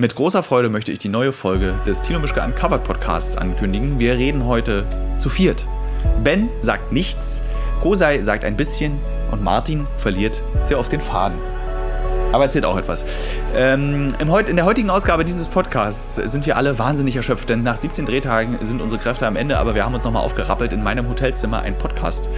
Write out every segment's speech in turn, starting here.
Mit großer Freude möchte ich die neue Folge des Tino Mischke Uncovered Podcasts ankündigen. Wir reden heute zu viert. Ben sagt nichts, Kosei sagt ein bisschen und Martin verliert sehr oft den Faden. Aber erzählt auch etwas. Ähm, in der heutigen Ausgabe dieses Podcasts sind wir alle wahnsinnig erschöpft, denn nach 17 Drehtagen sind unsere Kräfte am Ende, aber wir haben uns nochmal aufgerappelt, in meinem Hotelzimmer einen Podcast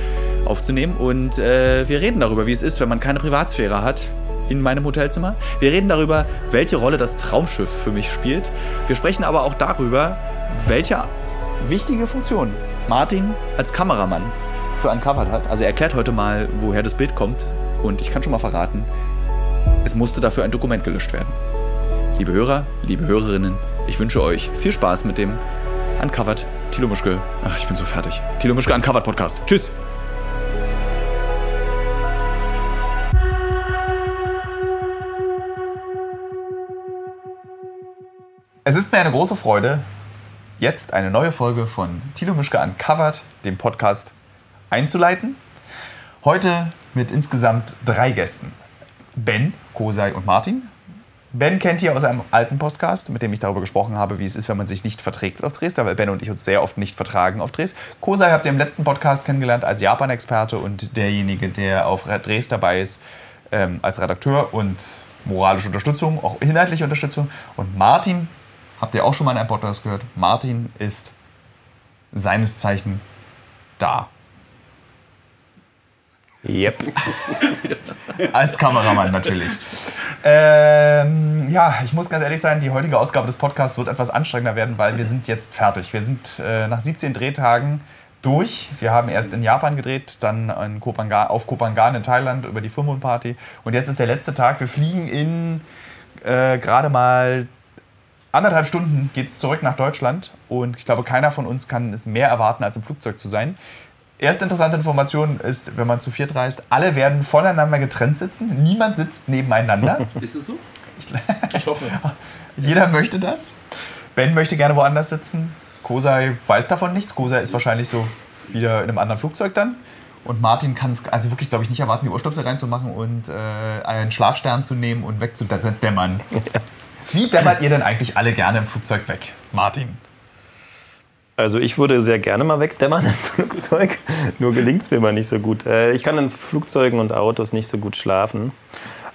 aufzunehmen und äh, wir reden darüber, wie es ist, wenn man keine Privatsphäre hat in meinem Hotelzimmer. Wir reden darüber, welche Rolle das Traumschiff für mich spielt. Wir sprechen aber auch darüber, welche wichtige Funktion Martin als Kameramann für Uncovered hat. Also er erklärt heute mal, woher das Bild kommt und ich kann schon mal verraten, es musste dafür ein Dokument gelöscht werden. Liebe Hörer, liebe Hörerinnen, ich wünsche euch viel Spaß mit dem Uncovered Tilo Mischke. Ach, ich bin so fertig. Tilo Mischke Uncovered Podcast. Tschüss. Es ist mir eine große Freude, jetzt eine neue Folge von Tilo Mischke Uncovered, dem Podcast, einzuleiten. Heute mit insgesamt drei Gästen. Ben, Kosei und Martin. Ben kennt ihr aus einem alten Podcast, mit dem ich darüber gesprochen habe, wie es ist, wenn man sich nicht verträgt auf Drehs, weil Ben und ich uns sehr oft nicht vertragen auf Drehs. Kosei habt ihr im letzten Podcast kennengelernt als Japan-Experte und derjenige, der auf Drehs dabei ist, ähm, als Redakteur und moralische Unterstützung, auch inhaltliche Unterstützung. Und Martin habt ihr auch schon mal in einem Podcast gehört. Martin ist seines Zeichen da. Yep. Als Kameramann natürlich. Ähm, ja, ich muss ganz ehrlich sein, die heutige Ausgabe des Podcasts wird etwas anstrengender werden, weil wir sind jetzt fertig. Wir sind äh, nach 17 Drehtagen durch. Wir haben erst in Japan gedreht, dann in Kopangan, auf Kopangan in Thailand über die Full Party. Und jetzt ist der letzte Tag. Wir fliegen in äh, gerade mal anderthalb Stunden geht es zurück nach Deutschland. Und ich glaube, keiner von uns kann es mehr erwarten, als im Flugzeug zu sein. Erste interessante Information ist, wenn man zu viert reist, alle werden voneinander getrennt sitzen. Niemand sitzt nebeneinander. Ist es so? Ich, ich hoffe. Jeder möchte das. Ben möchte gerne woanders sitzen. Kosei weiß davon nichts. Kosei ist wahrscheinlich so wieder in einem anderen Flugzeug dann. Und Martin kann es also wirklich, glaube ich, nicht erwarten, die Ohrstöpsel reinzumachen und äh, einen Schlafstern zu nehmen und wegzudämmern. Wie dämmert ihr denn eigentlich alle gerne im Flugzeug weg, Martin? Also ich würde sehr gerne mal wegdämmern im Flugzeug, nur gelingt es mir mal nicht so gut. Äh, ich kann in Flugzeugen und Autos nicht so gut schlafen.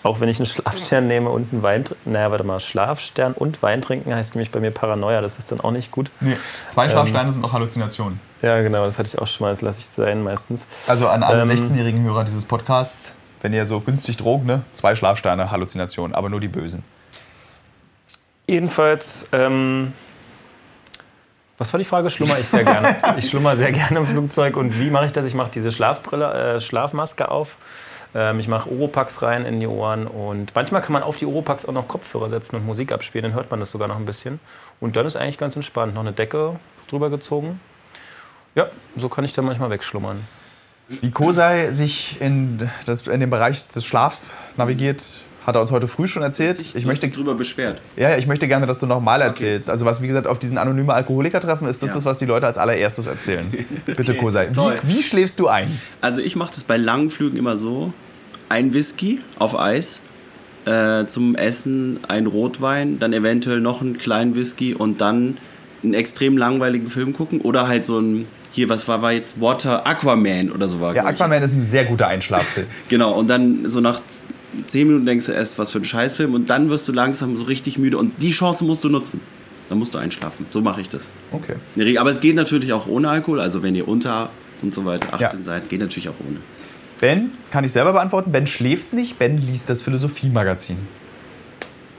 Auch wenn ich einen Schlafstern nehme und einen Wein trinke. Naja, warte mal, Schlafstern und Wein trinken heißt nämlich bei mir Paranoia. Das ist dann auch nicht gut. Nee, zwei Schlafsteine ähm, sind auch Halluzinationen. Ja, genau, das hatte ich auch schon mal. Das lasse ich sein meistens. Also an alle ähm, 16-jährigen Hörer dieses Podcasts, wenn ihr so günstig drogt, ne? zwei Schlafsteine, Halluzinationen, aber nur die bösen. Jedenfalls, ähm, was war die Frage? Schlummer ich sehr gerne. Ich schlummer sehr gerne im Flugzeug. Und wie mache ich das? Ich mache diese Schlafbrille, äh, Schlafmaske auf. Ähm, ich mache Oropax rein in die Ohren. Und manchmal kann man auf die Oropax auch noch Kopfhörer setzen und Musik abspielen. Dann hört man das sogar noch ein bisschen. Und dann ist eigentlich ganz entspannt. Noch eine Decke drüber gezogen. Ja, so kann ich dann manchmal wegschlummern. Wie Kosei sich in, das, in den Bereich des Schlafs navigiert, hat er uns heute früh schon erzählt. Ich, ich möchte drüber beschwert. Ja, ich möchte gerne, dass du nochmal erzählst. Okay. Also was, wie gesagt, auf diesen anonymen Alkoholiker-Treffen ist das ja. das, was die Leute als allererstes erzählen. Bitte, okay. Kosei. Wie, wie, schläfst du ein? Also ich mache das bei langen Flügen immer so. Ein Whisky auf Eis, äh, zum Essen ein Rotwein, dann eventuell noch einen kleinen Whisky und dann einen extrem langweiligen Film gucken oder halt so ein hier, was war, war jetzt Water Aquaman oder so war. Ja, Aquaman ist ein sehr guter Einschlaffilm. genau, und dann so nach zehn Minuten denkst du erst, was für ein Scheißfilm und dann wirst du langsam so richtig müde und die Chance musst du nutzen. Dann musst du einschlafen. So mache ich das. Okay. Aber es geht natürlich auch ohne Alkohol. Also wenn ihr unter und so weiter 18 ja. seid, geht natürlich auch ohne. Ben kann ich selber beantworten. Ben schläft nicht. Ben liest das Philosophie-Magazin.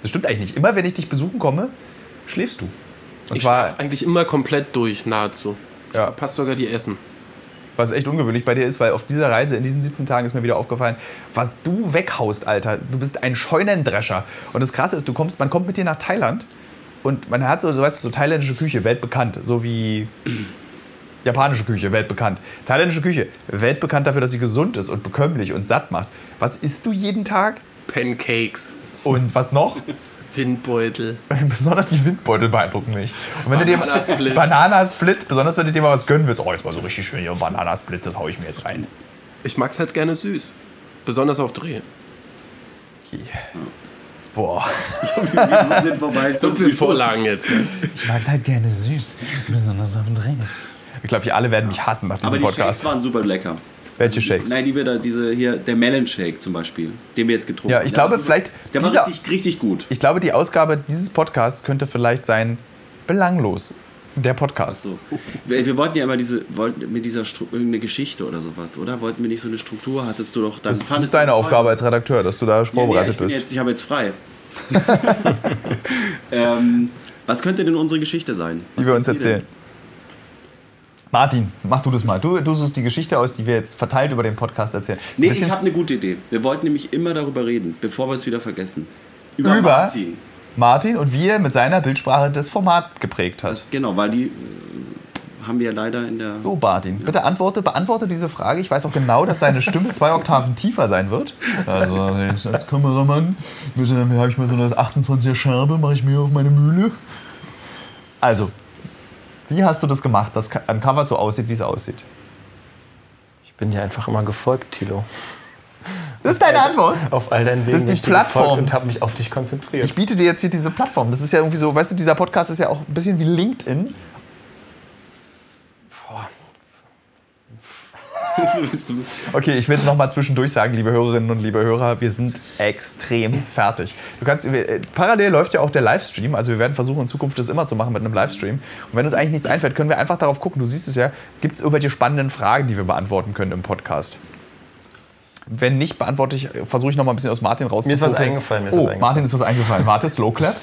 Das stimmt eigentlich nicht. Immer wenn ich dich besuchen komme, schläfst du. Und ich schlafe eigentlich immer komplett durch, nahezu. Ja. Passt sogar die Essen was echt ungewöhnlich bei dir ist, weil auf dieser Reise in diesen 17 Tagen ist mir wieder aufgefallen, was du weghaust, Alter. Du bist ein Scheunendrescher. Und das Krasse ist, du kommst, man kommt mit dir nach Thailand und man hat so, so, weißt du, so thailändische Küche, weltbekannt, so wie japanische Küche, weltbekannt. Thailändische Küche, weltbekannt dafür, dass sie gesund ist und bekömmlich und satt macht. Was isst du jeden Tag? Pancakes. Und was noch? Windbeutel. Besonders die Windbeutel beeindrucken mich. Und wenn Bananasplit. du dir Bananasplit, besonders wenn du dir mal was gönnen willst, oh, jetzt mal so richtig schön hier Bananasplit, das haue ich mir jetzt rein. Ich mag es halt gerne süß. Besonders auf Dreh. Yeah. Boah. Wir sind vorbei. So viele Vorlagen jetzt. Ich mag es halt gerne süß, besonders auf dem Drinks. Ich glaube, wir alle werden mich hassen nach diesem Aber die Podcast. Shakes waren super lecker. Welche Shakes? Nein, die wir da, diese hier, der Melon Shake zum Beispiel, den wir jetzt getrunken Ja, haben. ich Der glaube, war super- vielleicht Der war dieser- richtig, richtig gut. Ich glaube, die Ausgabe dieses Podcasts könnte vielleicht sein belanglos. Der Podcast. So. Wir, wir wollten ja immer diese, wollten mit dieser Stru irgendeine Geschichte oder sowas, oder? Wollten wir nicht so eine Struktur? Hattest du doch dann. Das ist deine. Aufgabe als Redakteur, dass du da Ja, nee, vorbereitet ich bist. Jetzt, ich habe jetzt frei. ähm, was könnte denn unsere Geschichte sein? die Was wir uns ihr denn? Martin, mach du das mal. Du, du suchst die Geschichte aus, die wir jetzt verteilt über den Podcast erzählen. Ein Nee, ich habe eine gute Idee. Wir wollten nämlich immer darüber reden, bevor wir es wieder vergessen. Über, Über? Martin. Martin und wie er mit seiner Bildsprache das Format geprägt hat. Das, genau, weil die äh, haben wir ja leider in der. So, Martin, bitte antworte, beantworte diese Frage. Ich weiß auch genau, dass deine Stimme zwei Oktaven tiefer sein wird. Also, als Kameramann habe ich mal so eine 28er Scherbe, mache ich mir auf meine Mühle. Also, wie hast du das gemacht, dass ein Cover so aussieht, wie es aussieht? Ich bin dir einfach immer gefolgt, Tilo. Das ist deine Antwort. Auf all deinen Wegen Das ist die Plattform. und habe mich auf dich konzentriert. Ich biete dir jetzt hier diese Plattform. Das ist ja irgendwie so, weißt du, dieser Podcast ist ja auch ein bisschen wie LinkedIn. Okay, ich will es nochmal zwischendurch sagen, liebe Hörerinnen und liebe Hörer, wir sind extrem fertig. Du kannst, wir, äh, parallel läuft ja auch der Livestream, also wir werden versuchen in Zukunft das immer zu machen mit einem Livestream. Und wenn uns eigentlich nichts einfällt, können wir einfach darauf gucken, du siehst es ja, gibt es irgendwelche spannenden Fragen, die wir beantworten können im Podcast? Wenn nicht, beantworte ich, versuche ich noch mal ein bisschen aus Martin rauszuholen. Mir ist was eingefallen, mir ist oh, was eingefallen. Martin ist was eingefallen. Warte, Slow Clap.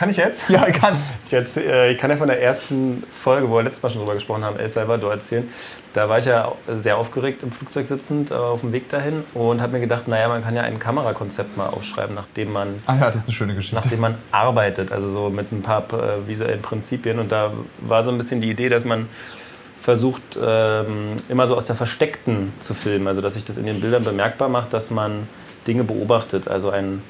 Kann ich jetzt? Ja, ich kann's. Ich, erzähl, äh, ich kann ja von der ersten Folge, wo wir letztes Mal schon drüber gesprochen haben, El Salvador erzählen. Da war ich ja sehr aufgeregt im Flugzeug sitzend äh, auf dem Weg dahin und habe mir gedacht, naja, man kann ja ein Kamerakonzept mal aufschreiben, nachdem man, Ah ja, das ist eine schöne Geschichte. nachdem man arbeitet, also so mit ein paar äh, visuellen Prinzipien. Und da war so ein bisschen die Idee, dass man versucht, ähm, immer so aus der Versteckten zu filmen. Also dass sich das in den Bildern bemerkbar macht, dass man Dinge beobachtet. Also ein,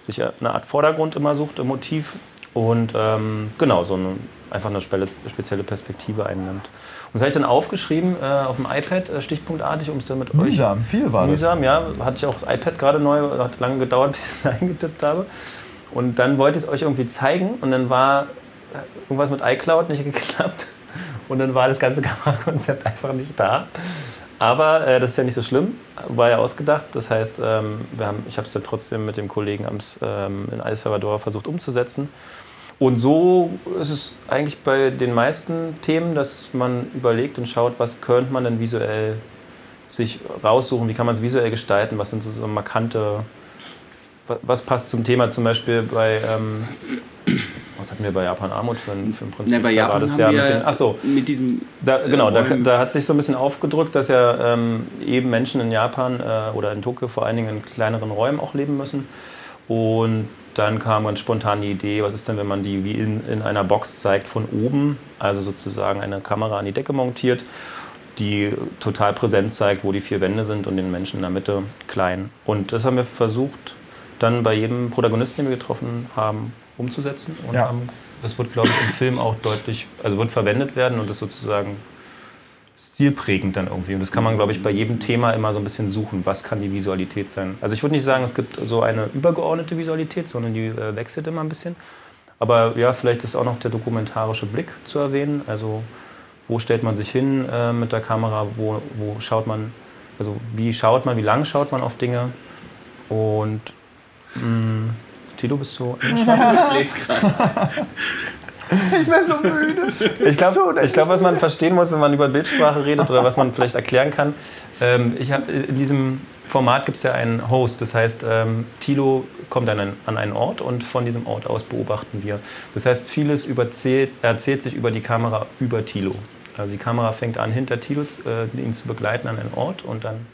sich eine Art Vordergrund immer sucht im Motiv und ähm, genau, so eine, einfach eine spezielle Perspektive einnimmt. Und das habe ich dann aufgeschrieben äh, auf dem iPad, äh, stichpunktartig, um es dann mit euch... Mühsam, viel war das. Mühsam, ja. Hatte ich auch das iPad gerade neu, hat lange gedauert, bis ich es eingetippt habe. Und dann wollte ich es euch irgendwie zeigen und dann war äh, irgendwas mit iCloud nicht geklappt. Und dann war das ganze Kamerakonzept einfach nicht da. Aber äh, das ist ja nicht so schlimm, war ja ausgedacht. Das heißt, ähm, wir haben, ich habe es dann trotzdem mit dem Kollegen ams, ähm, in El Salvador versucht umzusetzen. Und so ist es eigentlich bei den meisten Themen, dass man überlegt und schaut, was könnte man denn visuell sich raussuchen, wie kann man es visuell gestalten, was sind so, so markante, wa- was passt zum Thema zum Beispiel bei, ähm, was hatten wir bei Japan Armut für ein, für ein Prinzip? Ne, bei Da Japan war das ja mit den, ach so, mit diesem da, genau, da, da hat sich so ein bisschen aufgedrückt, dass ja ähm, eben Menschen in Japan äh, oder in Tokio vor allen Dingen in kleineren Räumen auch leben müssen. Und dann kam ganz spontan die Idee, was ist denn, wenn man die wie in, in einer Box zeigt von oben, also sozusagen eine Kamera an die Decke montiert, die total präsent zeigt, wo die vier Wände sind und den Menschen in der Mitte klein. Und das haben wir versucht, dann bei jedem Protagonisten, den wir getroffen haben, umzusetzen. Und Ja. haben, das wird, glaube ich, im Film auch deutlich, also wird verwendet werden und ist sozusagen stilprägend dann irgendwie. Und das kann man, glaube ich, bei jedem Thema immer so ein bisschen suchen. Was kann die Visualität sein? Also ich würde nicht sagen, es gibt so eine übergeordnete Visualität, sondern die äh, wechselt immer ein bisschen. Aber ja, vielleicht ist auch noch der dokumentarische Blick zu erwähnen. Also wo stellt man sich hin äh, mit der Kamera? Wo, wo schaut man, also wie schaut man, wie lang schaut man auf Dinge? Und mh, Tilo, bist du Ich bin so müde. Ich glaube, ich glaub, was man verstehen muss, wenn man über Bildsprache redet oder was man vielleicht erklären kann, ähm, ich hab, in diesem Format gibt es ja einen Host. Das heißt, ähm, Tilo kommt an einen, an einen Ort und von diesem Ort aus beobachten wir. Das heißt, vieles überzählt, erzählt sich über die Kamera über Tilo. Also die Kamera fängt an, hinter Tilo äh, ihn zu begleiten an einen Ort und dann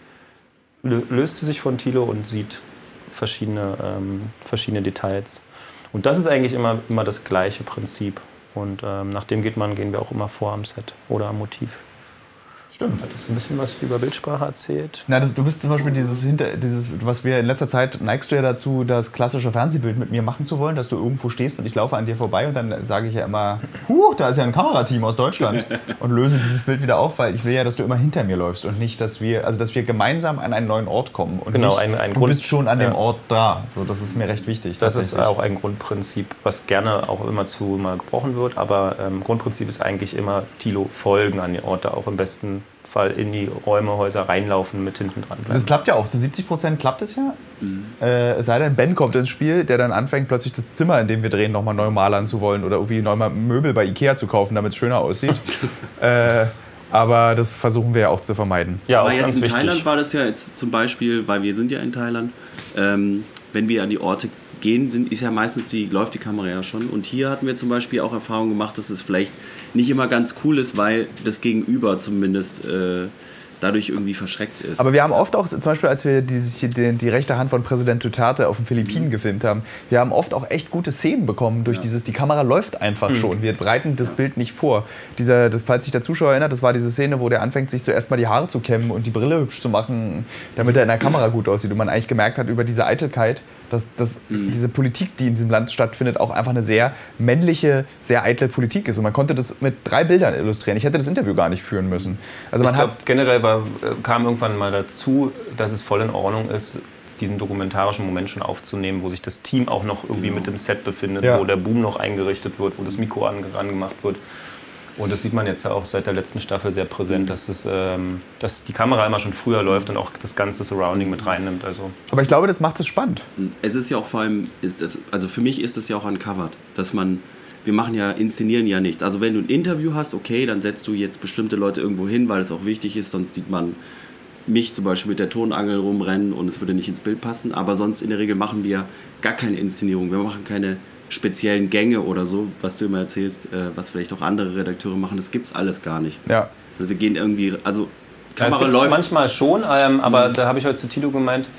lö- löst sie sich von Tilo und sieht verschiedene, ähm, verschiedene Details. Und das ist eigentlich immer, immer das gleiche Prinzip. Und ähm, nach dem geht man, gehen wir auch immer vor am Set oder am Motiv. Stimmt. Hattest du ein bisschen was über Bildsprache erzählt? Na, das, du bist zum Beispiel dieses, hinter, dieses, was wir in letzter Zeit neigst du ja dazu, das klassische Fernsehbild mit mir machen zu wollen, dass du irgendwo stehst und ich laufe an dir vorbei und dann sage ich ja immer, huh, da ist ja ein Kamerateam aus Deutschland und löse dieses Bild wieder auf, weil ich will ja, dass du immer hinter mir läufst und nicht, dass wir, also dass wir gemeinsam an einen neuen Ort kommen und genau, nicht, ein, ein du Grund, bist schon an dem ja. Ort da. So, das ist mir recht wichtig. Das ist auch ein Grundprinzip, was gerne auch immer zu mal gebrochen wird, aber ähm, Grundprinzip ist eigentlich immer Tilo folgen an die Orte, auch im besten Fall in die Räume, Häuser reinlaufen, mit hinten dran bleiben. Das klappt ja auch. Zu 70 Prozent klappt es ja. Äh, es sei denn, Ben kommt ins Spiel, der dann anfängt, plötzlich das Zimmer, in dem wir drehen, nochmal neu malern zu wollen oder irgendwie neu mal Möbel bei Ikea zu kaufen, damit es schöner aussieht. äh, aber das versuchen wir ja auch zu vermeiden. ja, auch Aber jetzt ganz in wichtig. Thailand war das ja jetzt zum Beispiel, weil wir sind ja in Thailand, ähm, wenn wir an die Orte gehen, sind, ist ja meistens die, läuft die Kamera ja schon. Und hier hatten wir zum Beispiel auch Erfahrung gemacht, dass es vielleicht nicht immer ganz cool ist, weil das Gegenüber zumindest äh, dadurch irgendwie verschreckt ist. Aber wir haben oft auch, zum Beispiel, als wir die, die, die rechte Hand von Präsident Duterte auf den Philippinen gefilmt haben, wir haben oft auch echt gute Szenen bekommen durch dieses, die Kamera läuft einfach schon. Wir bereiten das Bild nicht vor. Dieser, falls sich der Zuschauer erinnert, das war diese Szene, wo der anfängt, sich zuerst mal die Haare zu kämmen und die Brille hübsch zu machen, damit er in der Kamera gut aussieht. Und man eigentlich gemerkt hat über diese Eitelkeit, dass, dass diese Politik, die in diesem Land stattfindet, auch einfach eine sehr männliche, sehr eitle Politik ist. Und man konnte das mit drei Bildern illustrieren. Ich hätte das Interview gar nicht führen müssen. Also man ich glaube, generell war, äh, kam irgendwann mal dazu, dass es voll in Ordnung ist, diesen dokumentarischen Moment schon aufzunehmen, wo sich das Team auch noch irgendwie mit im Set befindet, Ja. wo der Boom noch eingerichtet wird, wo das Mikro an, angemacht wird. Und das sieht man jetzt ja auch seit der letzten Staffel sehr präsent, dass, es, ähm, dass die Kamera immer schon früher läuft und auch das ganze Surrounding mit reinnimmt. Also aber ich glaube, das macht es spannend. Es ist ja auch vor allem, ist das, also für mich ist es ja auch uncovered, dass man, wir machen ja, inszenieren ja nichts. Also wenn du ein Interview hast, okay, dann setzt du jetzt bestimmte Leute irgendwo hin, weil es auch wichtig ist, sonst sieht man mich zum Beispiel mit der Tonangel rumrennen und es würde nicht ins Bild passen. Aber sonst in der Regel machen wir gar keine Inszenierung. Wir machen keine speziellen Gänge oder so, was du immer erzählst, äh, was vielleicht auch andere Redakteure machen. Das gibt's alles gar nicht. Ja. Also wir gehen irgendwie, also es Kamera gibt läuft. manchmal schon, ähm, aber da habe ich heute zu Tilo gemeint,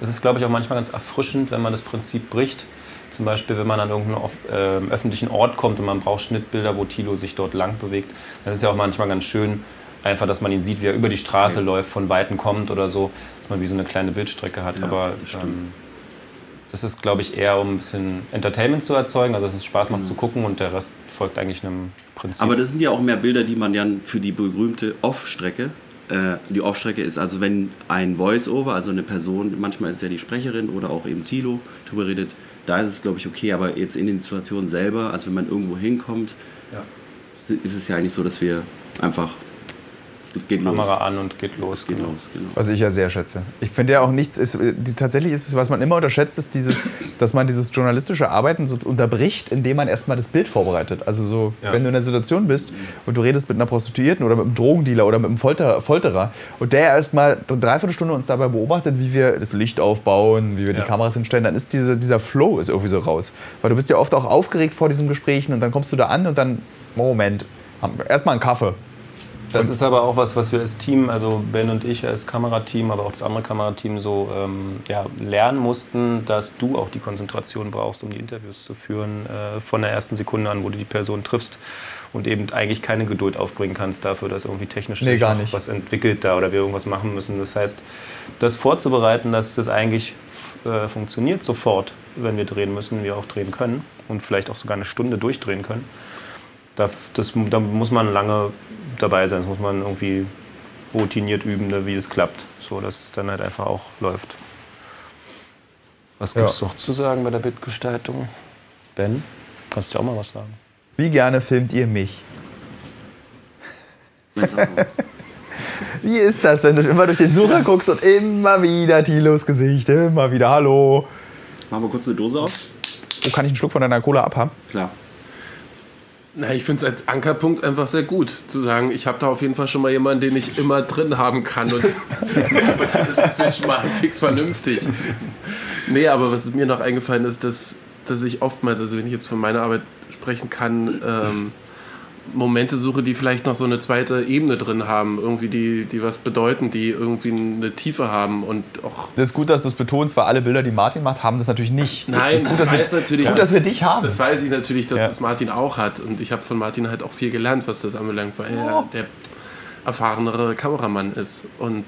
das ist, glaube ich, auch manchmal ganz erfrischend, wenn man das Prinzip bricht. Zum Beispiel, wenn man an irgendeinen ähm, öffentlichen Ort kommt und man braucht Schnittbilder, wo Tilo sich dort lang bewegt. Das ist ja auch manchmal ganz schön, einfach, dass man ihn sieht, wie er über die Straße läuft, von Weitem kommt oder so, dass man wie so eine kleine Bildstrecke hat. Ja, aber ähm, das ist, glaube ich, eher um ein bisschen Entertainment zu erzeugen, also dass es Spaß macht zu gucken und der Rest folgt eigentlich einem Prinzip. Aber das sind ja auch mehr Bilder, die man dann für die berühmte Off-Strecke. Äh, die Off-Strecke ist also, wenn ein Voice-Over, also eine Person, manchmal ist es ja die Sprecherin oder auch eben Tilo drüber redet, da ist es, glaube ich, okay. Aber jetzt in den Situationen selber, also wenn man irgendwo hinkommt, Ja. ist es ja eigentlich so, dass wir einfach. Geht los. Kamera an und geht los. Geht genau. los, genau. Was ich ja sehr schätze. Ich finde ja auch nichts, ist, die, tatsächlich ist es, was man immer unterschätzt, ist dieses, dass man dieses journalistische Arbeiten so unterbricht, indem man erstmal das Bild vorbereitet. Also so, Ja. wenn du in einer Situation bist und du redest mit einer Prostituierten oder mit einem Drogendealer oder mit einem Folter, Folterer und der erstmal eine Dreiviertelstunde uns dabei beobachtet, wie wir das Licht aufbauen, wie wir die Ja. Kameras hinstellen, dann ist diese, dieser Flow ist irgendwie so raus. Weil du bist ja oft auch aufgeregt vor diesen Gesprächen und dann kommst du da an und dann, Moment, erstmal einen Kaffee. Das ist aber auch was, was wir als Team, also Ben und ich als Kamerateam, aber auch das andere Kamerateam so ähm, ja, lernen mussten, dass du auch die Konzentration brauchst, um die Interviews zu führen, äh, von der ersten Sekunde an, wo du die Person triffst und eben eigentlich keine Geduld aufbringen kannst dafür, dass irgendwie technisch Nee, gar nicht. was entwickelt da oder wir irgendwas machen müssen. Das heißt, das vorzubereiten, dass das eigentlich äh, funktioniert sofort, wenn wir drehen müssen, wir auch drehen können und vielleicht auch sogar eine Stunde durchdrehen können. Da, das, da muss man lange dabei sein. Das muss man irgendwie routiniert üben, ne, wie es klappt. So, dass es dann halt einfach auch läuft. Was gibt es Ja. noch zu sagen bei der Bildgestaltung? Ben, kannst du auch mal was sagen? Wie gerne filmt ihr mich? Wie ist das, wenn du immer durch den Sucher guckst und immer wieder Tilos Gesicht, immer wieder Hallo? Machen wir kurz eine Dose auf? Wo kann ich einen Schluck von deiner Cola abhaben? Klar. Na, ich finde es als Ankerpunkt einfach sehr gut, zu sagen, ich habe da auf jeden Fall schon mal jemanden, den ich immer drin haben kann. Und, und dann ist das Bild schon mal fix vernünftig. Nee, aber was mir noch eingefallen ist, dass, dass ich oftmals, also wenn ich jetzt von meiner Arbeit sprechen kann, ähm, Momente suche, die vielleicht noch so eine zweite Ebene drin haben, irgendwie die, die was bedeuten, die irgendwie eine Tiefe haben und auch Das ist gut, dass du es betonst, weil alle Bilder, die Martin macht, haben das natürlich nicht. Nein, das ist gut, dass ich wir, weiß natürlich, gut, dass wir dich haben. Das weiß ich natürlich, dass Ja. das Martin auch hat. Und ich habe von Martin halt auch viel gelernt, was das anbelangt, weil er, der erfahrenere Kameramann ist. Und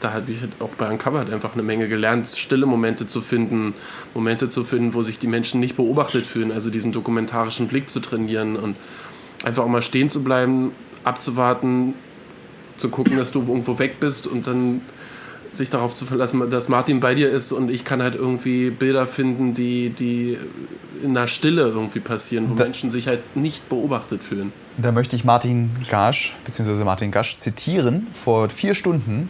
da habe ich halt auch bei Uncovered einfach eine Menge gelernt, stille Momente zu finden, Momente zu finden, wo sich die Menschen nicht beobachtet fühlen, also diesen dokumentarischen Blick zu trainieren und einfach auch mal stehen zu bleiben, abzuwarten, zu gucken, dass du irgendwo weg bist und dann sich darauf zu verlassen, dass Martin bei dir ist und ich kann halt irgendwie Bilder finden, die, die in der Stille irgendwie passieren, wo da, Menschen sich halt nicht beobachtet fühlen. Da möchte ich Martin Gasch, beziehungsweise Martin Gasch zitieren. Vor vier Stunden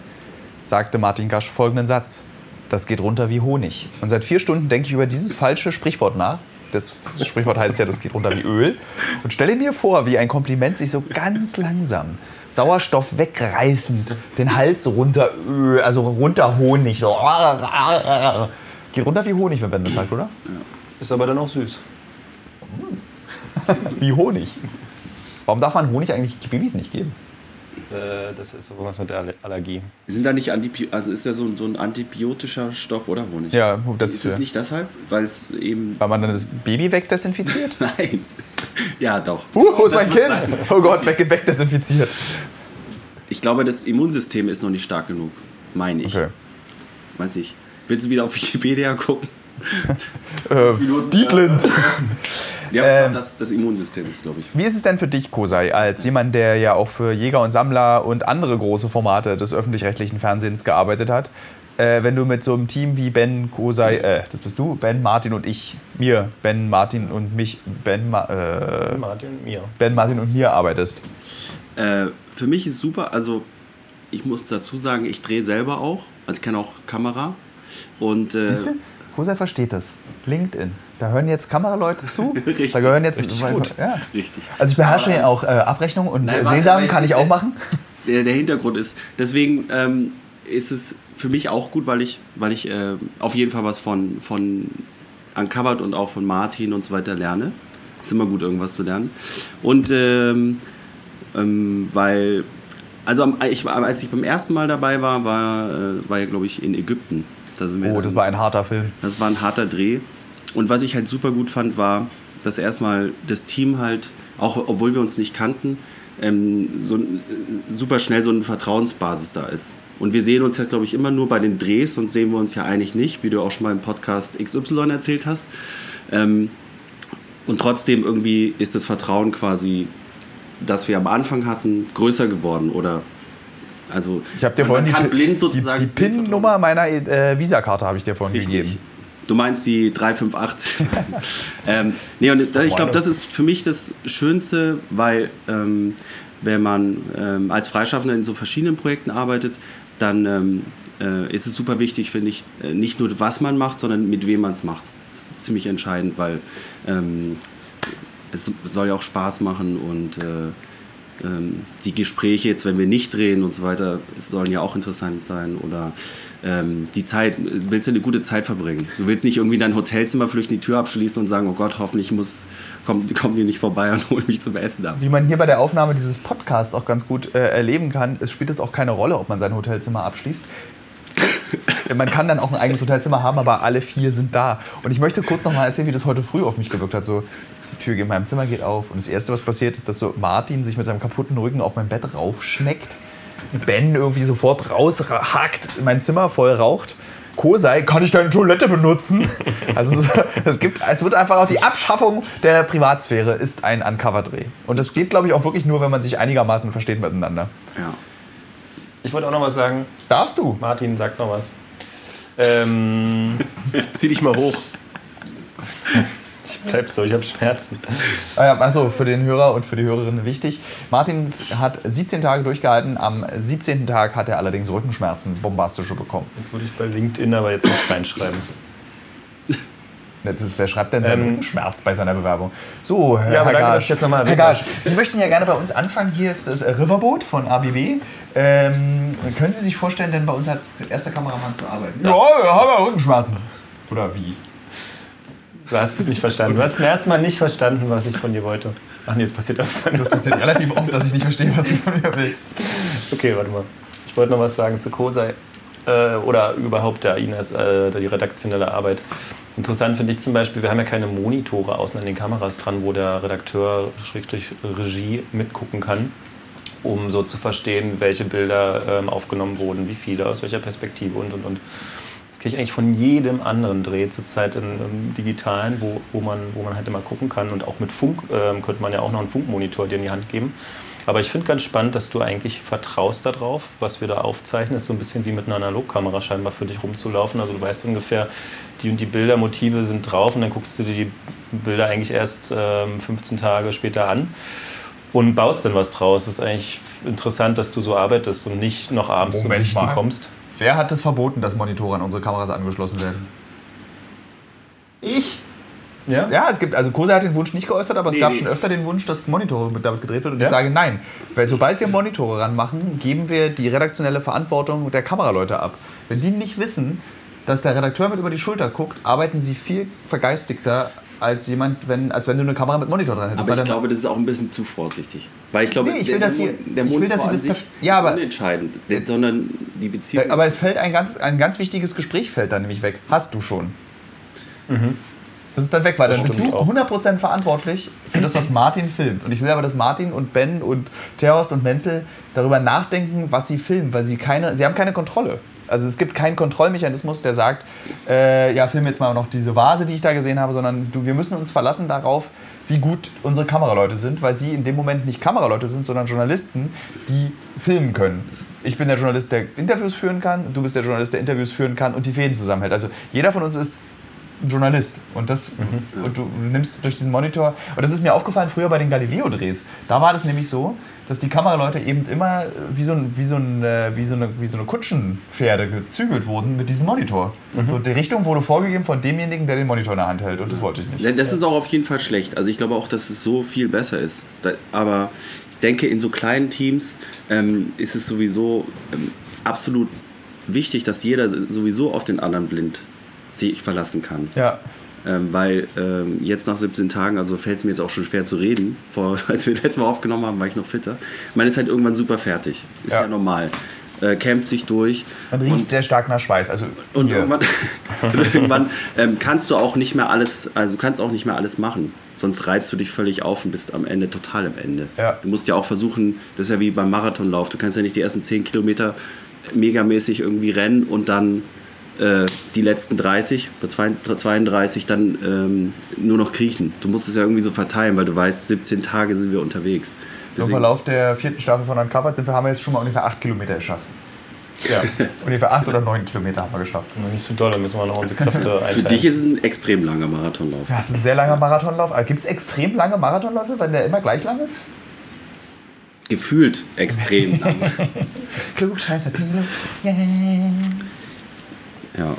sagte Martin Gasch folgenden Satz. Das geht runter wie Honig. Und seit vier Stunden denke ich über dieses falsche Sprichwort nach. Das Sprichwort heißt ja, das geht runter wie Öl. Und stelle mir vor, wie ein Kompliment sich so ganz langsam Sauerstoff wegreißend, den Hals runter, also runter Honig. So. Geht runter wie Honig, wenn Ben das sagt, oder? Ja. Ist aber dann auch süß. wie Honig. Warum darf man Honig eigentlich Babys nicht geben? Äh, das ist irgendwas mit der Allergie. Sind da nicht Antibi also ist ja so ein, so ein antibiotischer Stoff oder Honig? Ja, das ist es nicht deshalb, weil es eben. Weil man dann das Baby wegdesinfiziert? Nein. Ja, doch. Uh, wo ist mein Kind? Oh Gott, weg, wegdesinfiziert. Ich glaube, das Immunsystem ist noch nicht stark genug, meine ich. Okay. Weiß ich. Willst du wieder auf Wikipedia gucken? äh, Dietlind. Ja, ähm, das, das Immunsystem ist, glaube ich. Wie ist es denn für dich, Kosei, als jemand, der ja auch für Jäger und Sammler und andere große Formate des öffentlich-rechtlichen Fernsehens gearbeitet hat, äh, wenn du mit so einem Team wie Ben, Kosei, äh, das bist du, Ben, Martin und ich, mir, Ben, Martin und mich, Ben, Ma äh, Martin und mir. Ben, Martin und mir arbeitest? Äh, für mich ist super, also ich muss dazu sagen, ich drehe selber auch, also ich kann auch Kamera. Und, äh, Siehst du? Kosei versteht das. LinkedIn. Da hören jetzt Kameraleute zu. richtig. Da gehören jetzt richtig gut. Ja. Richtig. Also ich beherrsche ja auch äh, Abrechnung und Nein, Sesam kann ich auch machen. Der, der Hintergrund ist, deswegen ähm, ist es für mich auch gut, weil ich, weil ich äh, auf jeden Fall was von, von Uncovered und auch von Martin und so weiter lerne. Ist immer gut, irgendwas zu lernen. Und ähm, ähm, weil, also ich, als ich beim ersten Mal dabei war, war, äh, war ja, glaube ich, in Ägypten. Da oh, das war ein harter Film. Das war ein harter Dreh. Und was ich halt super gut fand, war, dass erstmal das Team halt, auch obwohl wir uns nicht kannten, ähm, so super schnell so eine Vertrauensbasis da ist. Und wir sehen uns ja, glaube ich, immer nur bei den Drehs, sonst sehen wir uns ja eigentlich nicht, wie du auch schon mal im Podcast XY erzählt hast. Ähm, und trotzdem irgendwie ist das Vertrauen quasi, das wir am Anfang hatten, größer geworden oder also ich habe dir vorhin die, blind sozusagen die, die PIN-Nummer meiner äh, Visakarte habe ich dir vorhin Richtig. gegeben. Du meinst die 358. ähm, nee, und ich glaube, das ist für mich das Schönste, weil ähm, wenn man ähm, als Freischaffender in so verschiedenen Projekten arbeitet, dann ähm, äh, ist es super wichtig, finde ich, äh, nicht nur was man macht, sondern mit wem man es macht. Das ist ziemlich entscheidend, weil ähm, es soll ja auch Spaß machen und äh, ähm, die Gespräche jetzt, wenn wir nicht drehen und so weiter, sollen ja auch interessant sein oder ähm, die Zeit, willst du eine gute Zeit verbringen. Du willst nicht irgendwie in dein Hotelzimmer flüchten, die Tür abschließen und sagen, oh Gott, hoffentlich muss, kommt, kommt ihr nicht vorbei und hol mich zum Essen ab. Wie man hier bei der Aufnahme dieses Podcasts auch ganz gut äh, erleben kann, es spielt es auch keine Rolle, ob man sein Hotelzimmer abschließt. man kann dann auch ein eigenes Hotelzimmer haben, aber alle vier sind da. Und ich möchte kurz noch mal erzählen, wie das heute früh auf mich gewirkt hat. So, Tür in meinem Zimmer geht auf und das Erste, was passiert, ist, dass so Martin sich mit seinem kaputten Rücken auf mein Bett raufschneckt. Ben irgendwie sofort raushackt, mein Zimmer voll raucht. Kosei, kann ich deine Toilette benutzen? Also es, es, gibt, es wird einfach auch die Abschaffung der Privatsphäre ist ein Uncover-Dreh. Und das geht, glaube ich, auch wirklich nur, wenn man sich einigermaßen versteht miteinander. Ja. Ich wollte auch noch was sagen. Darfst du? Martin sagt noch was. Ähm, Zieh dich mal hoch. Ich bleib so, ich habe Schmerzen. Also für den Hörer und für die Hörerin wichtig. Martin hat 17 Tage durchgehalten. Am 17. Tag hat er allerdings Rückenschmerzen, bombastische bekommen. Das würde ich bei LinkedIn aber jetzt nicht reinschreiben. Ist, wer schreibt denn seinen ähm, Schmerz bei seiner Bewerbung? So, Herr, ja, aber Herr danke, Gasch, jetzt nochmal Herr Gasch, Sie möchten ja gerne bei uns anfangen. Hier ist das Riverboot von ABW. Ähm, können Sie sich vorstellen, denn bei uns als erster Kameramann zu arbeiten? Ja, ja haben wir Rückenschmerzen. Oder wie? Du hast es nicht verstanden. Du hast zum ersten Mal nicht verstanden, was ich von dir wollte. Ach nee, es passiert öfter. Das passiert relativ oft, dass ich nicht verstehe, was du von mir willst. Okay, warte mal. Ich wollte noch was sagen zu Kosei. Äh, oder überhaupt der Ines, äh, die redaktionelle Arbeit. Interessant finde ich zum Beispiel, wir haben ja keine Monitore außen an den Kameras dran, wo der Redakteur, Schrägstrich Regie mitgucken kann. um so zu verstehen, welche Bilder ähm, aufgenommen wurden, wie viele, aus welcher Perspektive und und und. Kriege ich eigentlich von jedem anderen Dreh zurzeit in, im Digitalen, wo, wo, man, wo man halt immer gucken kann. Und auch mit Funk ähm, könnte man ja auch noch einen Funkmonitor dir in die Hand geben. Aber ich finde ganz spannend, dass du eigentlich vertraust darauf, was wir da aufzeichnen. Ist so ein bisschen wie mit einer Analogkamera scheinbar für dich rumzulaufen. Also du weißt ungefähr, die und die Bildermotive sind drauf und dann guckst du dir die Bilder eigentlich erst ähm, 15 Tage später an und baust dann was draus. Das ist eigentlich interessant, dass du so arbeitest und nicht noch abends Moment zum Sichten mal. kommst. Wer hat es verboten, dass Monitore an unsere Kameras angeschlossen werden? Ich. Ja? Ja, es gibt, also Kosa hat den Wunsch nicht geäußert, aber es Nee, gab nee. schon öfter den Wunsch, dass Monitore mit damit gedreht wird. Und Ja? ich sage nein. Weil sobald wir Monitore ranmachen, geben wir die redaktionelle Verantwortung der Kameraleute ab. Wenn die nicht wissen, dass der Redakteur mit über die Schulter guckt, arbeiten sie viel vergeistigter als jemand, wenn, als wenn du eine Kamera mit Monitor dran hättest. Aber ich glaube, das ist auch ein bisschen zu vorsichtig. Weil ich glaube, Nee, ich will, dass der, sie- der ich will, dass Monitor sie an das sich Ja, ist aber- unentscheidend, der- sondern die Beziehung. aber es fällt ein ganz, ein ganz wichtiges Gespräch fällt dann nämlich weg. Hast du schon. Das ist dann weg, weil dann bist du stimmt auch. 100% verantwortlich für das, was Martin filmt. Und ich will aber, dass Martin und Ben und Terhorst und Menzel darüber nachdenken, was sie filmen, weil sie keine, sie haben keine Kontrolle. Also es gibt keinen Kontrollmechanismus, der sagt, äh, ja, film jetzt mal noch diese Vase, die ich da gesehen habe, sondern du, wir müssen uns verlassen darauf, wie gut unsere Kameraleute sind, weil sie in dem Moment nicht Kameraleute sind, sondern Journalisten, die filmen können. Ich bin der Journalist, der Interviews führen kann, du bist der Journalist, der Interviews führen kann und die Fäden zusammenhält. Also jeder von uns ist Journalist und das und du, du nimmst durch diesen Monitor und das ist mir aufgefallen früher bei den Galileo Drehs da war das nämlich so dass die Kameraleute eben immer äh, wie so ein wie so ein äh, wie so eine wie so eine Kutschenpferde gezügelt wurden mit diesem Monitor so die Richtung wurde vorgegeben von demjenigen der den Monitor in der Hand hält und das wollte ich nicht Das ist auch auf jeden Fall schlecht. Also ich glaube auch, dass es so viel besser ist. Aber ich denke, in so kleinen Teams ähm, ist es sowieso ähm, absolut wichtig, dass jeder sowieso auf den anderen blind sich verlassen kann. ja Ähm, weil ähm, jetzt nach 17 Tagen, also fällt es mir jetzt auch schon schwer zu reden. Vor, als wir letztes Mal aufgenommen haben, war ich noch fitter. Man ist halt irgendwann super fertig. Ist ja, Ja. normal. Äh, kämpft sich durch. man riecht sehr stark nach Schweiß also Und hier. irgendwann, und irgendwann ähm, kannst du auch nicht mehr alles, also du kannst auch nicht mehr alles machen. Sonst reibst du dich völlig auf und bist am Ende total am Ende. Ja. Du musst ja auch versuchen, das ist ja wie beim Marathonlauf, du kannst ja nicht die ersten 10 Kilometer megamäßig irgendwie rennen und dann äh, die letzten 30 oder 32 dann ähm, nur noch kriechen. Du musst es ja irgendwie so verteilen, weil du weißt, 17 Tage sind wir unterwegs. im Verlauf der vierten Staffel von Uncovered sind wir, haben wir jetzt schon mal ungefähr acht Kilometer geschafft ja ungefähr acht oder neun Kilometer haben wir geschafft Nicht so doll, da müssen wir noch unsere Kräfte Für einteilen. dich ist es ein extrem langer Marathonlauf. Ja, das ist ein sehr langer Marathonlauf. Gibt es extrem lange Marathonläufe, wenn der immer gleich lang ist? Gefühlt extrem lang. Klugscheißer Tilo. Yeah. Ja.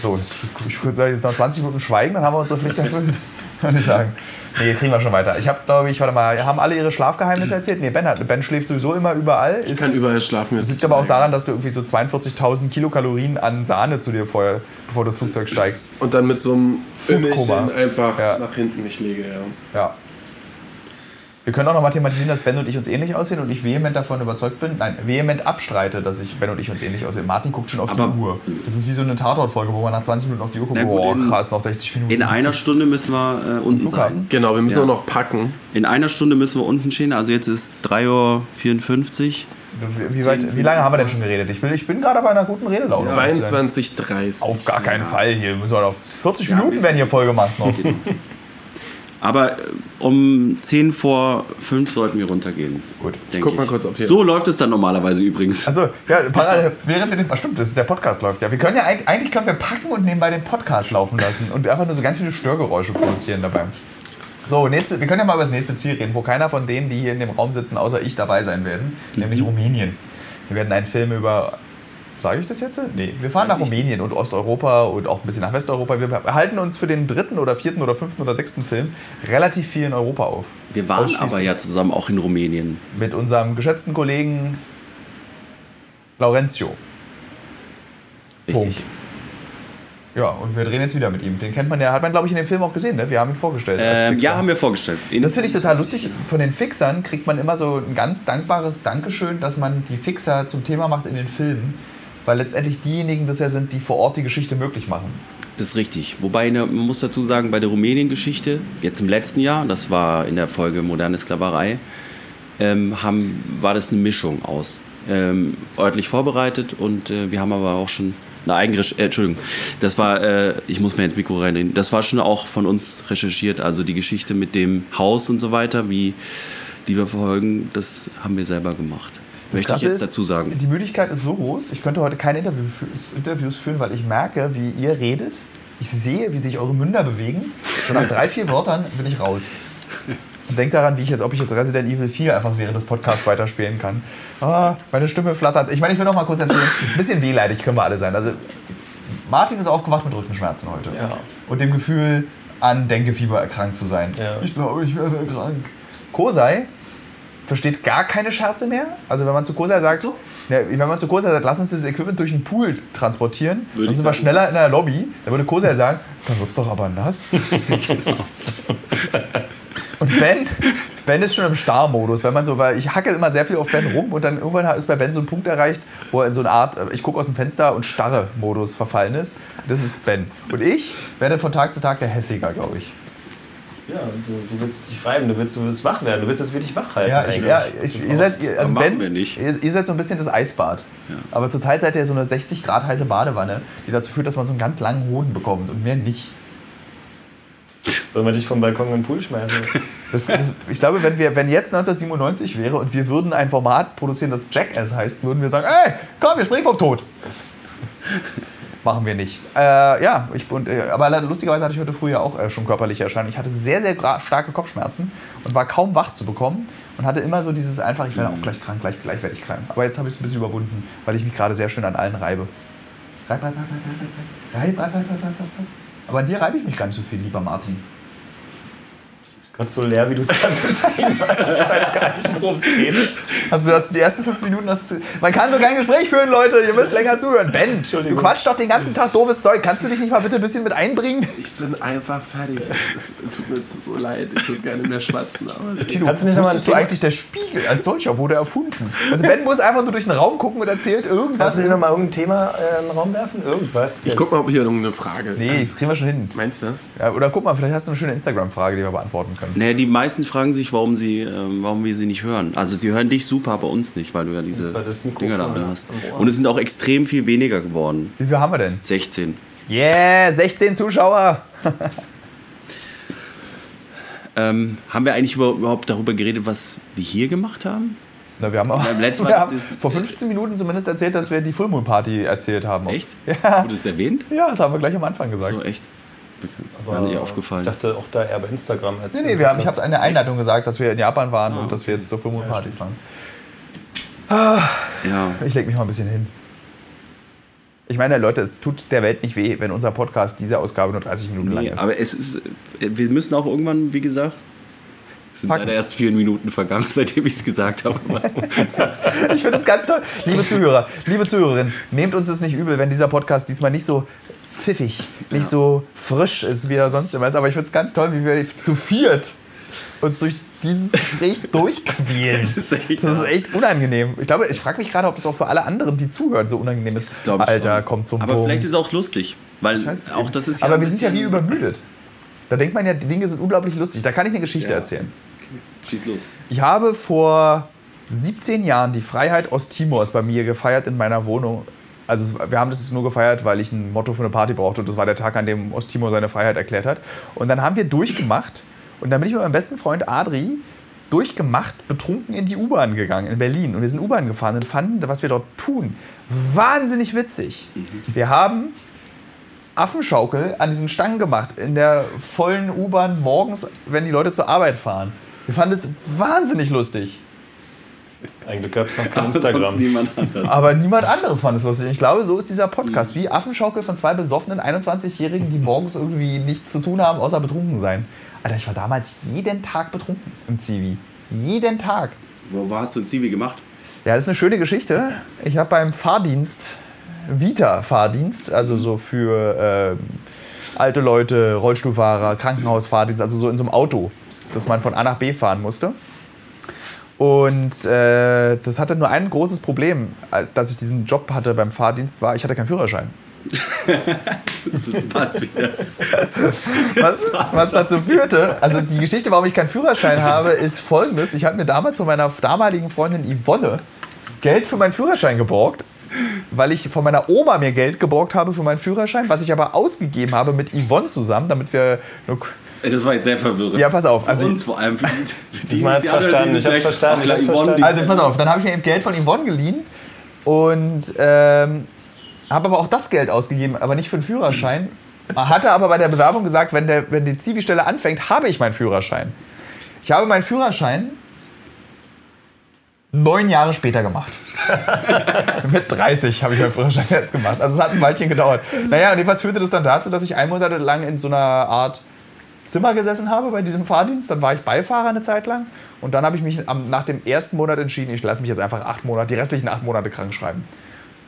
So, jetzt- ich würde sagen, jetzt noch 20 Minuten schweigen, dann haben wir unsere Pflicht erfüllt. Würde ich sagen. Nee, kriegen wir schon weiter. Ich habe, glaube ich, warte mal, haben alle ihre Schlafgeheimnisse erzählt? Nee, Ben, hat, Ben schläft sowieso immer überall. Ich Ist, kann überall schlafen. das liegt aber auch daran, dass du irgendwie so 42.000 Kilokalorien an Sahne zu dir vorher, bevor du das Flugzeug steigst. Und dann mit so einem. Fimmelchen einfach Ja. nach hinten mich lege, ja. Ja. Wir können auch noch mal thematisieren, dass Ben und ich uns ähnlich aussehen und ich vehement davon überzeugt bin, nein, vehement abstreite, dass ich Ben und ich uns ähnlich aussehen. Martin guckt schon auf Aber- die Uhr. Das ist wie so eine Tatort-Folge, wo man nach 20 Minuten auf die Uhr guckt. Gut, Boah, in- krass, noch 60 Minuten. In einer Stunde müssen wir äh, unten Flughafen? sein. Genau, wir müssen Ja. auch noch packen. In einer Stunde müssen wir unten stehen. Also jetzt ist 3.54 Wie, wie, weit, wie lange haben wir denn schon geredet? Ich, will, ich bin gerade bei einer guten Redelaune. 22.30 Auf gar keinen Ja. Fall hier. Müssen wir auf 40 Ja, Minuten werden hier voll gemacht noch. Aber äh, um 10 vor 5 sollten wir runtergehen. Gut. denke Guck mal ich. kurz, ob hier- So läuft es dann normalerweise übrigens. Also, ja, parallel, während wir den, ach stimmt, das ist, der Podcast läuft ja. Wir können ja eigentlich, eigentlich können wir packen und nebenbei den Podcast laufen lassen und einfach nur so ganz viele Störgeräusche produzieren dabei. So, nächste, wir können ja mal über das nächste Ziel reden, wo keiner von denen, die hier in dem Raum sitzen, außer ich dabei sein werden, nämlich Rumänien. Wir werden einen Film über, sage ich das jetzt? Nee, wir fahren Weiß nach Rumänien und Osteuropa und auch ein bisschen nach Westeuropa. Wir halten uns für den dritten oder vierten oder fünften oder sechsten Film relativ viel in Europa auf. Wir waren aber ja zusammen auch in Rumänien. Mit unserem geschätzten Kollegen Laurentio. Richtig. Punkt. Ja, und wir drehen jetzt wieder mit ihm. Den kennt man ja, hat man glaube ich in dem Film auch gesehen, ne? Wir haben ihn vorgestellt. Ähm, ja, haben wir vorgestellt. In- Das finde ich total lustig. Von den Fixern kriegt man immer so ein ganz dankbares Dankeschön, dass man die Fixer zum Thema macht in den Filmen. Weil letztendlich diejenigen das ja sind, die vor Ort die Geschichte möglich machen. Das ist richtig. Wobei, ne, man muss dazu sagen, bei der Rumänien-Geschichte, jetzt im letzten Jahr, das war in der Folge Moderne Sklaverei, ähm, haben, war das eine Mischung aus ähm, örtlich vorbereitet und äh, wir haben aber auch schon eine eigene, äh, Entschuldigung, das war, äh, ich muss mir ins Mikro reinreden, das war schon auch von uns recherchiert, also die Geschichte mit dem Haus und so weiter, wie die wir verfolgen, das haben wir selber gemacht. Möchte ich jetzt ist, dazu sagen. Die Müdigkeit ist so groß, ich könnte heute keine Interview, Interviews führen, weil ich merke, wie ihr redet. Ich sehe, wie sich eure Münder bewegen. So nach drei, vier Wörtern bin ich raus. Und denke daran, wie ich jetzt, ob ich jetzt Resident Evil 4 einfach während des Podcasts weiterspielen kann. Ah, meine Stimme flattert. Ich meine, ich will noch mal kurz erzählen, ein bisschen wehleidig können wir alle sein. Also Martin ist aufgewacht mit Rückenschmerzen heute. Ja. Und dem Gefühl, an Denkefieber erkrankt zu sein. Ja. Ich glaube, ich werde krank. Kosei versteht gar keine Scherze mehr. Also wenn man zu Kosei sagt, so? ja, wenn man zu Kosei sagt, lass uns dieses Equipment durch den Pool transportieren, Würde dann sind wir schneller in der Lobby. Dann würde Kosei sagen, dann wird's doch aber nass. Und Ben, Ben ist schon im Starrmodus, wenn man so, weil ich hacke immer sehr viel auf Ben rum und dann irgendwann ist bei Ben so ein Punkt erreicht, wo er in so eine Art, ich gucke aus dem Fenster und starre Modus verfallen ist. Das ist Ben. Und ich werde von Tag zu Tag der Hässiger, glaube ich. Ja, du, du willst dich reiben, du willst, du willst wach werden, du willst das wirklich wach halten. Ja, ich, eigentlich. ja ich, ihr seid, ihr, also machen Ben, wir nicht. Ihr, ihr seid so ein bisschen das Eisbad. Aber zurzeit seid ihr so eine 60 Grad heiße Badewanne, die dazu führt, dass man so einen ganz langen Hoden bekommt und mehr nicht. Sollen wir dich vom Balkon in den Pool schmeißen? Das, das, ich glaube, wenn, wir, wenn jetzt 1997 wäre und wir würden ein Format produzieren, das Jackass heißt, würden wir sagen, ey, komm, wir springen vom Tod. Machen wir nicht. Äh, ja, ich, und, äh, aber lustigerweise hatte ich heute früh ja auch äh, schon körperliche Erscheinungen. Ich hatte sehr, sehr starke Kopfschmerzen und war kaum wach zu bekommen und hatte immer so dieses einfach, ich werde auch gleich krank, gleich, gleich werde ich krank. Aber jetzt habe ich es ein bisschen überwunden, weil ich mich gerade sehr schön an allen reibe. Reib, reib, reib, reib, reib, reib, reib, reib, reib, reib, reib, reib. Aber an dir reibe ich mich gar nicht so viel, lieber Martin. Gerade so leer, wie du es gerade beschrieben hast. Ich weiß gar nicht, worum es geht. Also du hast die ersten fünf Minuten hast du, Man kann so kein Gespräch führen, Leute. Ihr müsst länger zuhören. Ben, du quatschst doch den ganzen Tag doofes Zeug. Kannst du dich nicht mal bitte ein bisschen mit einbringen? Ich bin einfach fertig. Es, tut mir so leid. Ich würde gerne mehr schwatzen. Aber Tino, Kannst du nicht noch mal wusstest ein du eigentlich, der Spiegel als solcher wurde erfunden? Also Ben muss einfach nur durch den Raum gucken und erzählt irgendwas. Kannst du dir noch mal irgendein Thema äh, in den Raum werfen? Irgendwas? ich guck mal, ob hier irgendeine Frage Nee, das kriegen wir schon hin. Meinst du? Ja, oder guck mal, vielleicht hast du eine schöne Instagram-Frage, die wir beantworten können. Naja, die meisten fragen sich, warum, sie, ähm, warum wir sie nicht hören. Also sie hören dich super, bei uns nicht, weil du ja diese Dinger da drin hast. Und es sind auch extrem viel weniger geworden. Wie viel haben wir denn? 16. Yeah, 16 Zuschauer. Ähm, haben wir eigentlich über, überhaupt darüber geredet, was wir hier gemacht haben? Na, wir haben, auch, letzten Mal wir haben vor 15 Minuten zumindest erzählt, dass wir die Full Moon Party erzählt haben. Echt? Ja. Wurde es erwähnt? Ja, das haben wir gleich am Anfang gesagt. So, echt? War nicht aufgefallen. Ich dachte auch da eher bei Instagram. Als Nee, nee, wir haben, ich habe eine Einleitung gesagt, dass wir in Japan waren und dass wir jetzt zur Full Moon Party fahren. ja. Ich leg mich mal ein bisschen hin. Ich meine, Leute, es tut der Welt nicht weh, wenn unser Podcast diese Ausgabe nur 30 Minuten lang Nee, ist. aber es ist, äh, wir müssen auch irgendwann, wie gesagt, es sind Packen. leider erst vier Minuten vergangen, seitdem ich es gesagt habe. Ich finde es ganz toll. Liebe Zuhörer, liebe Zuhörerinnen, nehmt uns das nicht übel, wenn dieser Podcast diesmal nicht so pfiffig, nicht so frisch ist, wie er sonst immer ist. Aber ich finde es ganz toll, wie wir zu viert uns durch dieses Gespräch durchquälen. Das ist echt- Das ist echt unangenehm. Ich glaube, ich frage mich gerade, ob das auch für alle anderen, die zuhören, so unangenehm ist. Ich Alter, schon. kommt zum Aber Punkt. vielleicht ist es auch lustig, weil Ich weiß- auch das ist ja Aber wir sind ja wie übermüdet. Da denkt man ja, die Dinge sind unglaublich lustig. Da kann ich eine Geschichte Ja. erzählen. Schieß los. Ich habe vor 17 Jahren die Freiheit Osttimors bei mir gefeiert in meiner Wohnung. Also wir haben das nur gefeiert, weil ich ein Motto für eine Party brauchte und das war der Tag, an dem Osttimor seine Freiheit erklärt hat. Und dann haben wir durchgemacht und dann bin ich mit meinem besten Freund Adri durchgemacht, betrunken in die U-Bahn gegangen in Berlin. Und wir sind U-Bahn gefahren und fanden, was wir dort tun, wahnsinnig witzig. Wir haben Affenschaukel an diesen Stangen gemacht in der vollen U-Bahn morgens, wenn die Leute zur Arbeit fahren. Wir fanden es wahnsinnig lustig. Eigentlich gab es noch kein Instagram. niemand anders. Aber niemand anderes fand es lustig. Ich glaube, so ist dieser Podcast. Wie Affenschaukel von zwei besoffenen 21-Jährigen, die morgens irgendwie nichts zu tun haben, außer betrunken sein. Alter, ich war damals jeden Tag betrunken im Zivi. Jeden Tag. Wo, wo hast du ein Zivi gemacht? Ja, das ist eine schöne Geschichte. Ich habe beim Fahrdienst, Vita-Fahrdienst, also so für ähm, alte Leute, Rollstuhlfahrer, Krankenhausfahrdienst, also so in so einem Auto, dass man von A nach B fahren musste. Und äh, das hatte nur ein großes Problem, äh, dass ich diesen Job hatte beim Fahrdienst, war, ich hatte keinen Führerschein. Das passt wieder. Was, was dazu führte, also die Geschichte, warum ich keinen Führerschein habe, ist folgendes. Ich habe mir damals von meiner damaligen Freundin Yvonne Geld für meinen Führerschein geborgt, weil ich von meiner Oma mir Geld geborgt habe für meinen Führerschein, was ich aber ausgegeben habe mit Yvonne zusammen, damit wir... Das war jetzt sehr verwirrend. Ja, pass auf. Also für uns vor allem. Für die, Ich hab's verstanden, ich hab's verstanden, ich hab's verstanden. Also pass auf, dann habe ich mir eben Geld von Yvonne geliehen und ähm, habe aber auch das Geld ausgegeben, aber nicht für den Führerschein. Hatte aber bei der Bewerbung gesagt, wenn, der, wenn die Zivi-Stelle anfängt, habe ich meinen Führerschein. Ich habe meinen Führerschein neun Jahre später gemacht. Mit 30 habe ich meinen Führerschein erst gemacht. Also es hat ein Weilchen gedauert. Naja, und jedenfalls führte das dann dazu, dass ich ein Monat lang in so einer Art Zimmer gesessen habe bei diesem Fahrdienst. Dann war ich Beifahrer eine Zeit lang. Und dann habe ich mich am, nach dem ersten Monat entschieden, ich lasse mich jetzt einfach acht Monate, die restlichen acht Monate krank schreiben.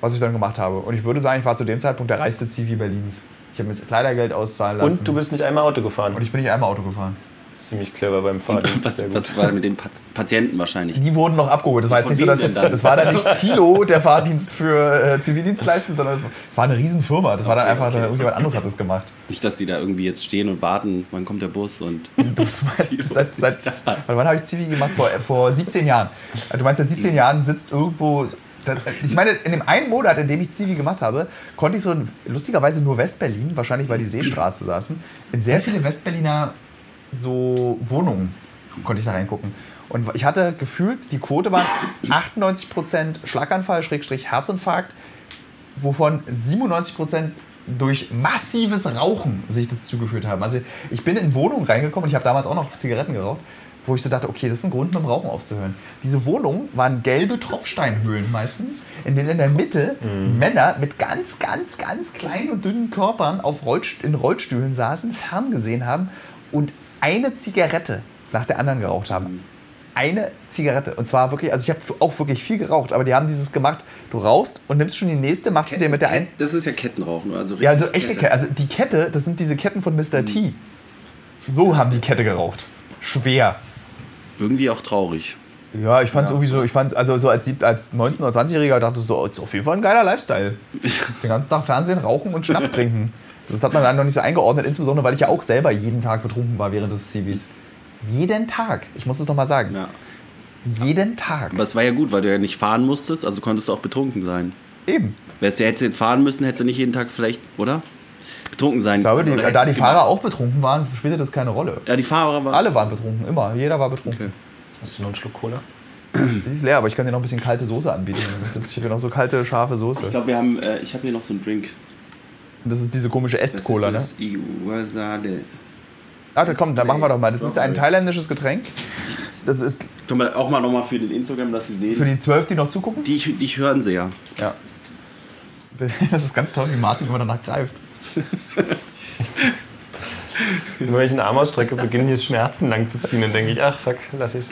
Was ich dann gemacht habe. Und ich würde sagen, ich war zu dem Zeitpunkt der reichste Zivi Berlins. Ich habe mir das Kleidergeld auszahlen lassen. Und du bist nicht einmal Auto gefahren. Und ich bin nicht einmal Auto gefahren. Ziemlich clever beim Fahrdienst. Was, was war mit den Pat Patienten wahrscheinlich? Die wurden noch abgeholt. Das war nicht so, dass, das war dann nicht Tilo, der Fahrdienst für äh, Zivildienstleistende, sondern es war, eine Riesenfirma. Das war dann Okay, einfach, okay. irgendjemand anderes hat das gemacht. Nicht, dass die da irgendwie jetzt stehen und warten, wann kommt der Bus und. Du meinst, seit, seit, warte, wann habe ich Zivi gemacht? Vor, äh, vor 17 Jahren. Du meinst, seit 17 Jahren sitzt irgendwo. das- Ich meine, in dem einen Monat, in dem ich Zivi gemacht habe, konnte ich so lustigerweise nur Westberlin, wahrscheinlich weil die Seestraße saßen, in sehr viele Westberliner so Wohnungen konnte ich da reingucken. Und ich hatte gefühlt, die Quote waren 98% Schlaganfall, Schrägstrich Herzinfarkt, wovon 97% durch massives Rauchen sich das zugeführt haben. Also ich bin in Wohnungen reingekommen und ich habe damals auch noch Zigaretten geraucht, wo ich so dachte, okay, das ist ein Grund, mit dem Rauchen aufzuhören. Diese Wohnungen waren gelbe Tropfsteinhöhlen meistens, in denen in der Mitte Männer mit ganz, ganz, ganz kleinen und dünnen Körpern auf Rollst in Rollstühlen saßen, ferngesehen haben und eine Zigarette nach der anderen geraucht haben. Eine Zigarette. Und zwar wirklich, also ich habe auch wirklich viel geraucht, aber die haben dieses gemacht, du rauchst und nimmst schon die nächste, machst du dir mit der einen. Das ist ja Kettenrauchen, also Ja, also richtig echte Kette. Also die Kette, das sind diese Ketten von Mr. T. So haben die Kette geraucht. Schwer. Irgendwie auch traurig. Ja, ich fand es irgendwie so, ich fand, also so als, als 19- oder 20-Jähriger dachte ich so, ist auf jeden Fall ein geiler Lifestyle. Den ganzen Tag Fernsehen, rauchen und Schnaps trinken. Das hat man dann noch nicht so eingeordnet, insbesondere weil ich ja auch selber jeden Tag betrunken war während des CVs. Jeden Tag. Ich muss es noch mal sagen. Ja. Jeden Tag. Aber es war ja gut, weil du ja nicht fahren musstest, also konntest du auch betrunken sein. Eben. Wärst du hättest du jetzt fahren müssen, hättest du nicht jeden Tag vielleicht, oder? Betrunken sein Ich glaube, die, da die Fahrer auch betrunken waren, spielte das keine Rolle. gemacht? Ja, die Fahrer waren. Alle waren betrunken, immer. Jeder war betrunken. Okay. Hast du noch einen Schluck Cola? Die ist leer, aber ich kann dir noch ein bisschen kalte Soße anbieten. Ich habe hier noch so kalte, scharfe Soße. Ich glaube, wir haben, äh, ich habe hier noch so einen Drink. Das ist diese komische Das Est-Cola, ne? ist das Iwasade. Warte, komm, dann machen wir doch mal. Das ist ein thailändisches Getränk. Das ist Können wir auch mal nochmal für den Instagram, dass sie sehen. für die Zwölf, die noch zugucken. die, die hören sie ja. Ja. Das ist ganz toll, wie Martin immer danach greift. Immer wenn ich einen Arm ausstrecke, beginnen hier Schmerzen lang zu ziehen. Dann denke ich, ach fuck, lass es.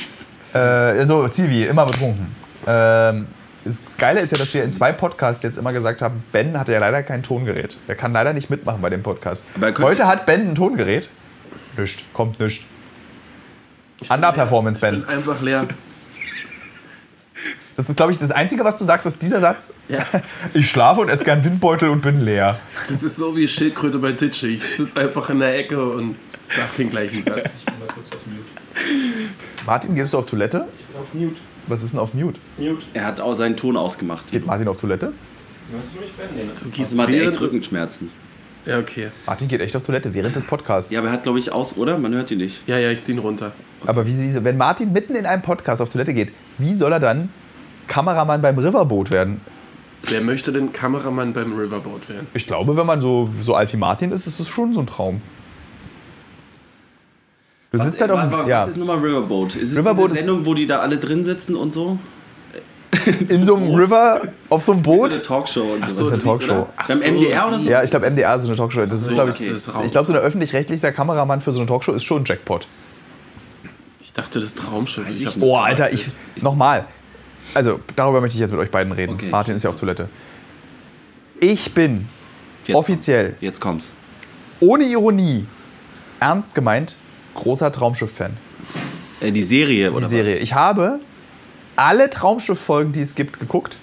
Äh, so, Zivi, immer betrunken. Ähm, das Geile ist ja, dass wir in zwei Podcasts jetzt immer gesagt haben, Ben hatte ja leider kein Tongerät. Er kann leider nicht mitmachen bei dem Podcast. Heute hat Ben ein Tongerät. Nischt, kommt nischt. Underperformance, bin Ben. einfach leer. Das ist, glaube ich, das Einzige, was du sagst, ist dieser Satz. Ja. Ich schlafe und esse gern Windbeutel und bin leer. Das ist so wie Schildkröte bei Titsche. Ich sitze einfach in der Ecke und sag den gleichen Satz. Martin, gehst du auf Toilette? Ich bin auf Mute. Was ist denn auf Mute? Mute. Er hat auch seinen Ton ausgemacht. Geht Martin auf Toilette? Hörst du mich, Ben? Nee? Kiesem hat echt Rückenschmerzen. Ja, okay. Martin geht echt auf Toilette während des Podcasts. Ja, aber er hat, glaube ich, aus, oder? Man hört ihn nicht. Ja, ja, ich zieh ihn runter. Aber wie sie, wenn Martin mitten in einem Podcast auf Toilette geht, wie soll er dann Kameramann beim Riverboot werden? Wer möchte denn Kameramann beim Riverboat werden? Ich glaube, wenn man so, so alt wie Martin ist, ist es schon so ein Traum. Du Was, sitzt halt auf dem, ja, was ist nochmal Riverboat? Ist es Riverboat diese ist- Sendung, wo die da alle drin sitzen und so? in so einem River, auf so einem Boot. eine Talkshow und Ach so, Das ist eine Talkshow. Beim so, MDR oder so? Ja, ich glaube, MDR ist so eine Talkshow. Das ist, So, glaube ich ich, das ist ich glaube, so ein öffentlich-rechtlicher Kameramann für so eine Talkshow ist schon ein Jackpot. Ich dachte, das Traumschiff. Ich ich das Oh, Alter, ich. Ist- Nochmal. Also, darüber möchte ich jetzt mit euch beiden reden. Okay. Martin ist ja auf Toilette. Ich bin Jetzt offiziell, Kommt's. Jetzt kommt's. ohne Ironie, ernst gemeint, großer Traumschiff-Fan. Äh, die Serie, Die oder Serie. Ich habe alle Traumschiff-Folgen, die es gibt, geguckt.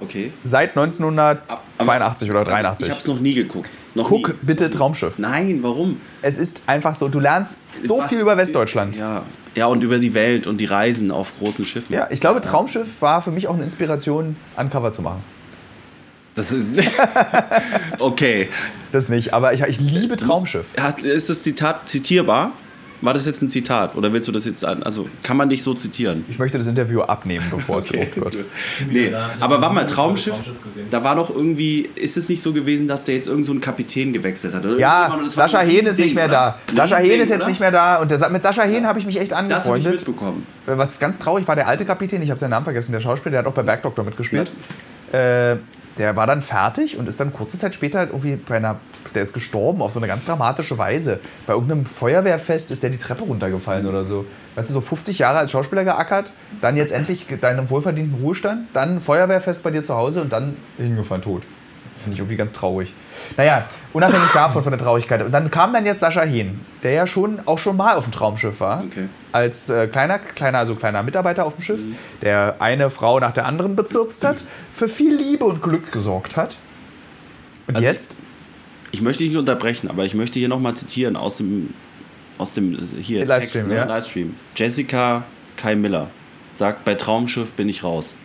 Okay. Seit 1982 oder 83. Ich habe es noch nie geguckt. Noch Guck nie. bitte Traumschiff. Nein, warum? Es ist einfach so, du lernst so Was- viel über Westdeutschland. Ja. ja, und über die Welt und die Reisen auf großen Schiffen. Ja, ich glaube, Traumschiff war für mich auch eine Inspiration, Uncover zu machen. Das ist. okay. Das nicht, aber ich, ich liebe Traumschiff. Hast, ist das Zitat zitierbar? War das jetzt ein Zitat? Oder willst du das jetzt an? Also, kann man dich so zitieren? Ich möchte das Interview abnehmen, bevor es gedruckt wird. Nee, aber war mal Traumschiff. Da war doch irgendwie, ist es nicht so gewesen, dass der jetzt irgend so einen Kapitän gewechselt hat? Oder Ja, das Sascha Hehn ist nicht mehr oder? da. Sascha Hehn ist jetzt oder? nicht mehr da. Und der, mit Sascha Hehn habe ich mich echt Das habe ich angefreundet. mitbekommen. Was ganz traurig war, der alte Kapitän, ich habe seinen Namen vergessen, der Schauspieler, der hat auch bei Bergdoktor mitgespielt. Äh, der war dann fertig und ist dann kurze Zeit später halt irgendwie bei einer, der ist gestorben auf so eine ganz dramatische Weise. Bei irgendeinem Feuerwehrfest ist der die Treppe runtergefallen oder so. Weißt du, so 50 Jahre als Schauspieler geackert, dann jetzt endlich deinen wohlverdienten Ruhestand, dann Feuerwehrfest bei dir zu Hause und dann hingefallen tot. Finde ich irgendwie ganz traurig. Naja, unabhängig davon von der Traurigkeit. Und dann kam dann jetzt Sascha Hehn, der ja schon auch schon mal auf dem Traumschiff war. Okay. Als äh, kleiner, kleiner, also kleiner Mitarbeiter auf dem Schiff, der eine Frau nach der anderen bezirzt hat, für viel Liebe und Glück gesorgt hat. Und Also jetzt? Ich möchte dich nicht unterbrechen, aber ich möchte hier nochmal zitieren aus dem, aus dem hier, Den Livestream, Text, ne? ja. Livestream. Jessica Kai Miller sagt, bei Traumschiff bin ich raus.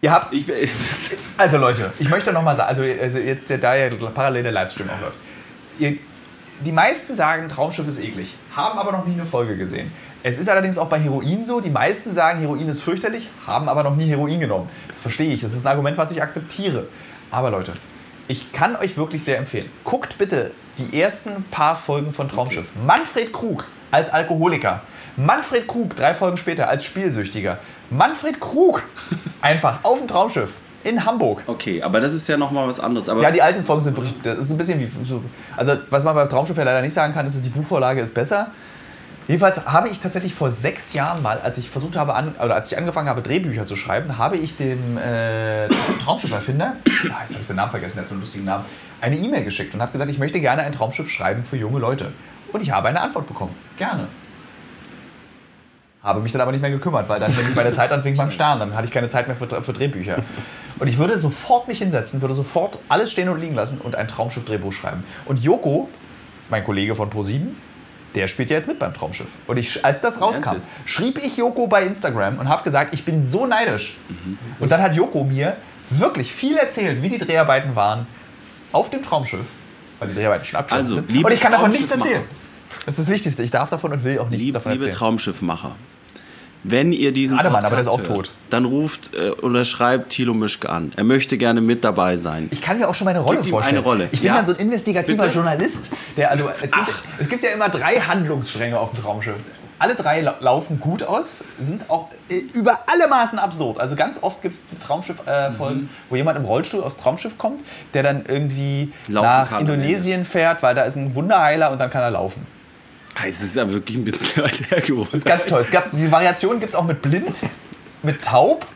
Ihr habt Ich, Also Leute, ich möchte noch mal sagen, also, also jetzt der, da ja parallel der Livestream auch läuft. Ihr, die meisten sagen, Traumschiff ist eklig, haben aber noch nie eine Folge gesehen. Es ist allerdings auch bei Heroin so, die meisten sagen, Heroin ist fürchterlich, haben aber noch nie Heroin genommen. Das verstehe ich, das ist ein Argument, was ich akzeptiere. Aber Leute, ich kann euch wirklich sehr empfehlen, guckt bitte die ersten paar Folgen von Traumschiff. Manfred Krug als Alkoholiker. Manfred Krug, drei Folgen später, als Spielsüchtiger. Manfred Krug, einfach auf dem Traumschiff in Hamburg. okay, aber das ist ja nochmal was anderes. Aber Ja, die alten Folgen sind wirklich. Das ist ein bisschen wie. So, also, was man beim Traumschiff ja leider nicht sagen kann, ist, die Buchvorlage ist besser. Jedenfalls habe ich tatsächlich vor sechs Jahren mal, als ich versucht habe, an, oder als ich angefangen habe, Drehbücher zu schreiben, habe ich dem äh, Traumschifferfinder, jetzt habe ich den Namen vergessen, der hat so einen lustigen Namen, eine E-Mail geschickt und habe gesagt, ich möchte gerne ein Traumschiff schreiben für junge Leute. Und ich habe eine Antwort bekommen. Gerne. Habe mich dann aber nicht mehr gekümmert, weil dann bin ich bei der Zeit anfing beim Stern. Dann hatte ich keine Zeit mehr für, für Drehbücher. Und ich würde sofort mich hinsetzen, würde sofort alles stehen und liegen lassen und ein Traumschiff-Drehbuch schreiben. Und Joko, mein Kollege von Pro7, der spielt ja jetzt mit beim Traumschiff. Und ich, als das rauskam, schrieb ich Joko bei Instagram und habe gesagt, ich bin so neidisch. Und dann hat Joko mir wirklich viel erzählt, wie die Dreharbeiten waren auf dem Traumschiff, weil die Dreharbeiten schon abgeschlossen Also, sind. Und ich kann davon nichts erzählen. Das ist das Wichtigste. Ich darf davon und will auch nichts liebe, davon liebe erzählen. Traumschiffmacher, wenn ihr diesen Ademann, aber der ist auch hört, tot. dann ruft äh, oder schreibt Thilo Mischke an. Er möchte gerne mit dabei sein. Ich kann mir auch schon meine Rolle Gib ihm vorstellen. eine Rolle. Ich bin Ja. dann so ein investigativer Bitte? Journalist, der also es gibt, es gibt ja immer drei Handlungsstränge auf dem Traumschiff. Alle drei lau- laufen gut aus, sind auch äh, über alle Maßen absurd. Also ganz oft gibt es Traumschiff-Folgen, Mhm. wo jemand im Rollstuhl aufs Traumschiff kommt, der dann irgendwie Laufen nach Indonesien fährt, weil da ist ein Wunderheiler und dann kann er laufen. Es ist ja wirklich ein bisschen weit hergeholt. Das ist ganz toll. Es gab, diese Variation gibt es auch mit blind, mit taub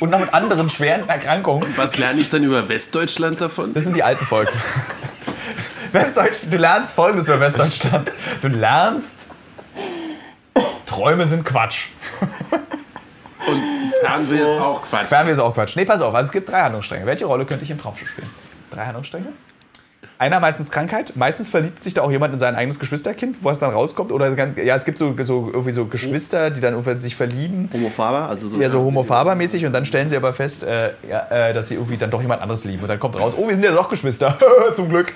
und noch mit anderen schweren Erkrankungen. Was lerne ich dann über Westdeutschland davon? Das sind die alten Folgen. Westdeutsch, du lernst folgendes über Westdeutschland. Du lernst, Träume sind Quatsch. Und Fernweh ist auch Quatsch. Fernweh ist auch Quatsch. Nee, pass auf, also es gibt drei Handlungsstränge. Welche Rolle könnte ich im Traumschiff spielen? Drei Handlungsstränge? Einer meistens Krankheit, meistens verliebt sich da auch jemand in sein eigenes Geschwisterkind, wo es dann rauskommt. Oder ja, es gibt so, so irgendwie so Geschwister, die dann irgendwie sich verlieben. Homophaber? Also so Ja, so homophabermäßig und dann stellen sie aber fest, äh, ja, äh, dass sie irgendwie dann doch jemand anderes lieben. Und dann kommt raus, oh, wir sind ja doch Geschwister, zum Glück.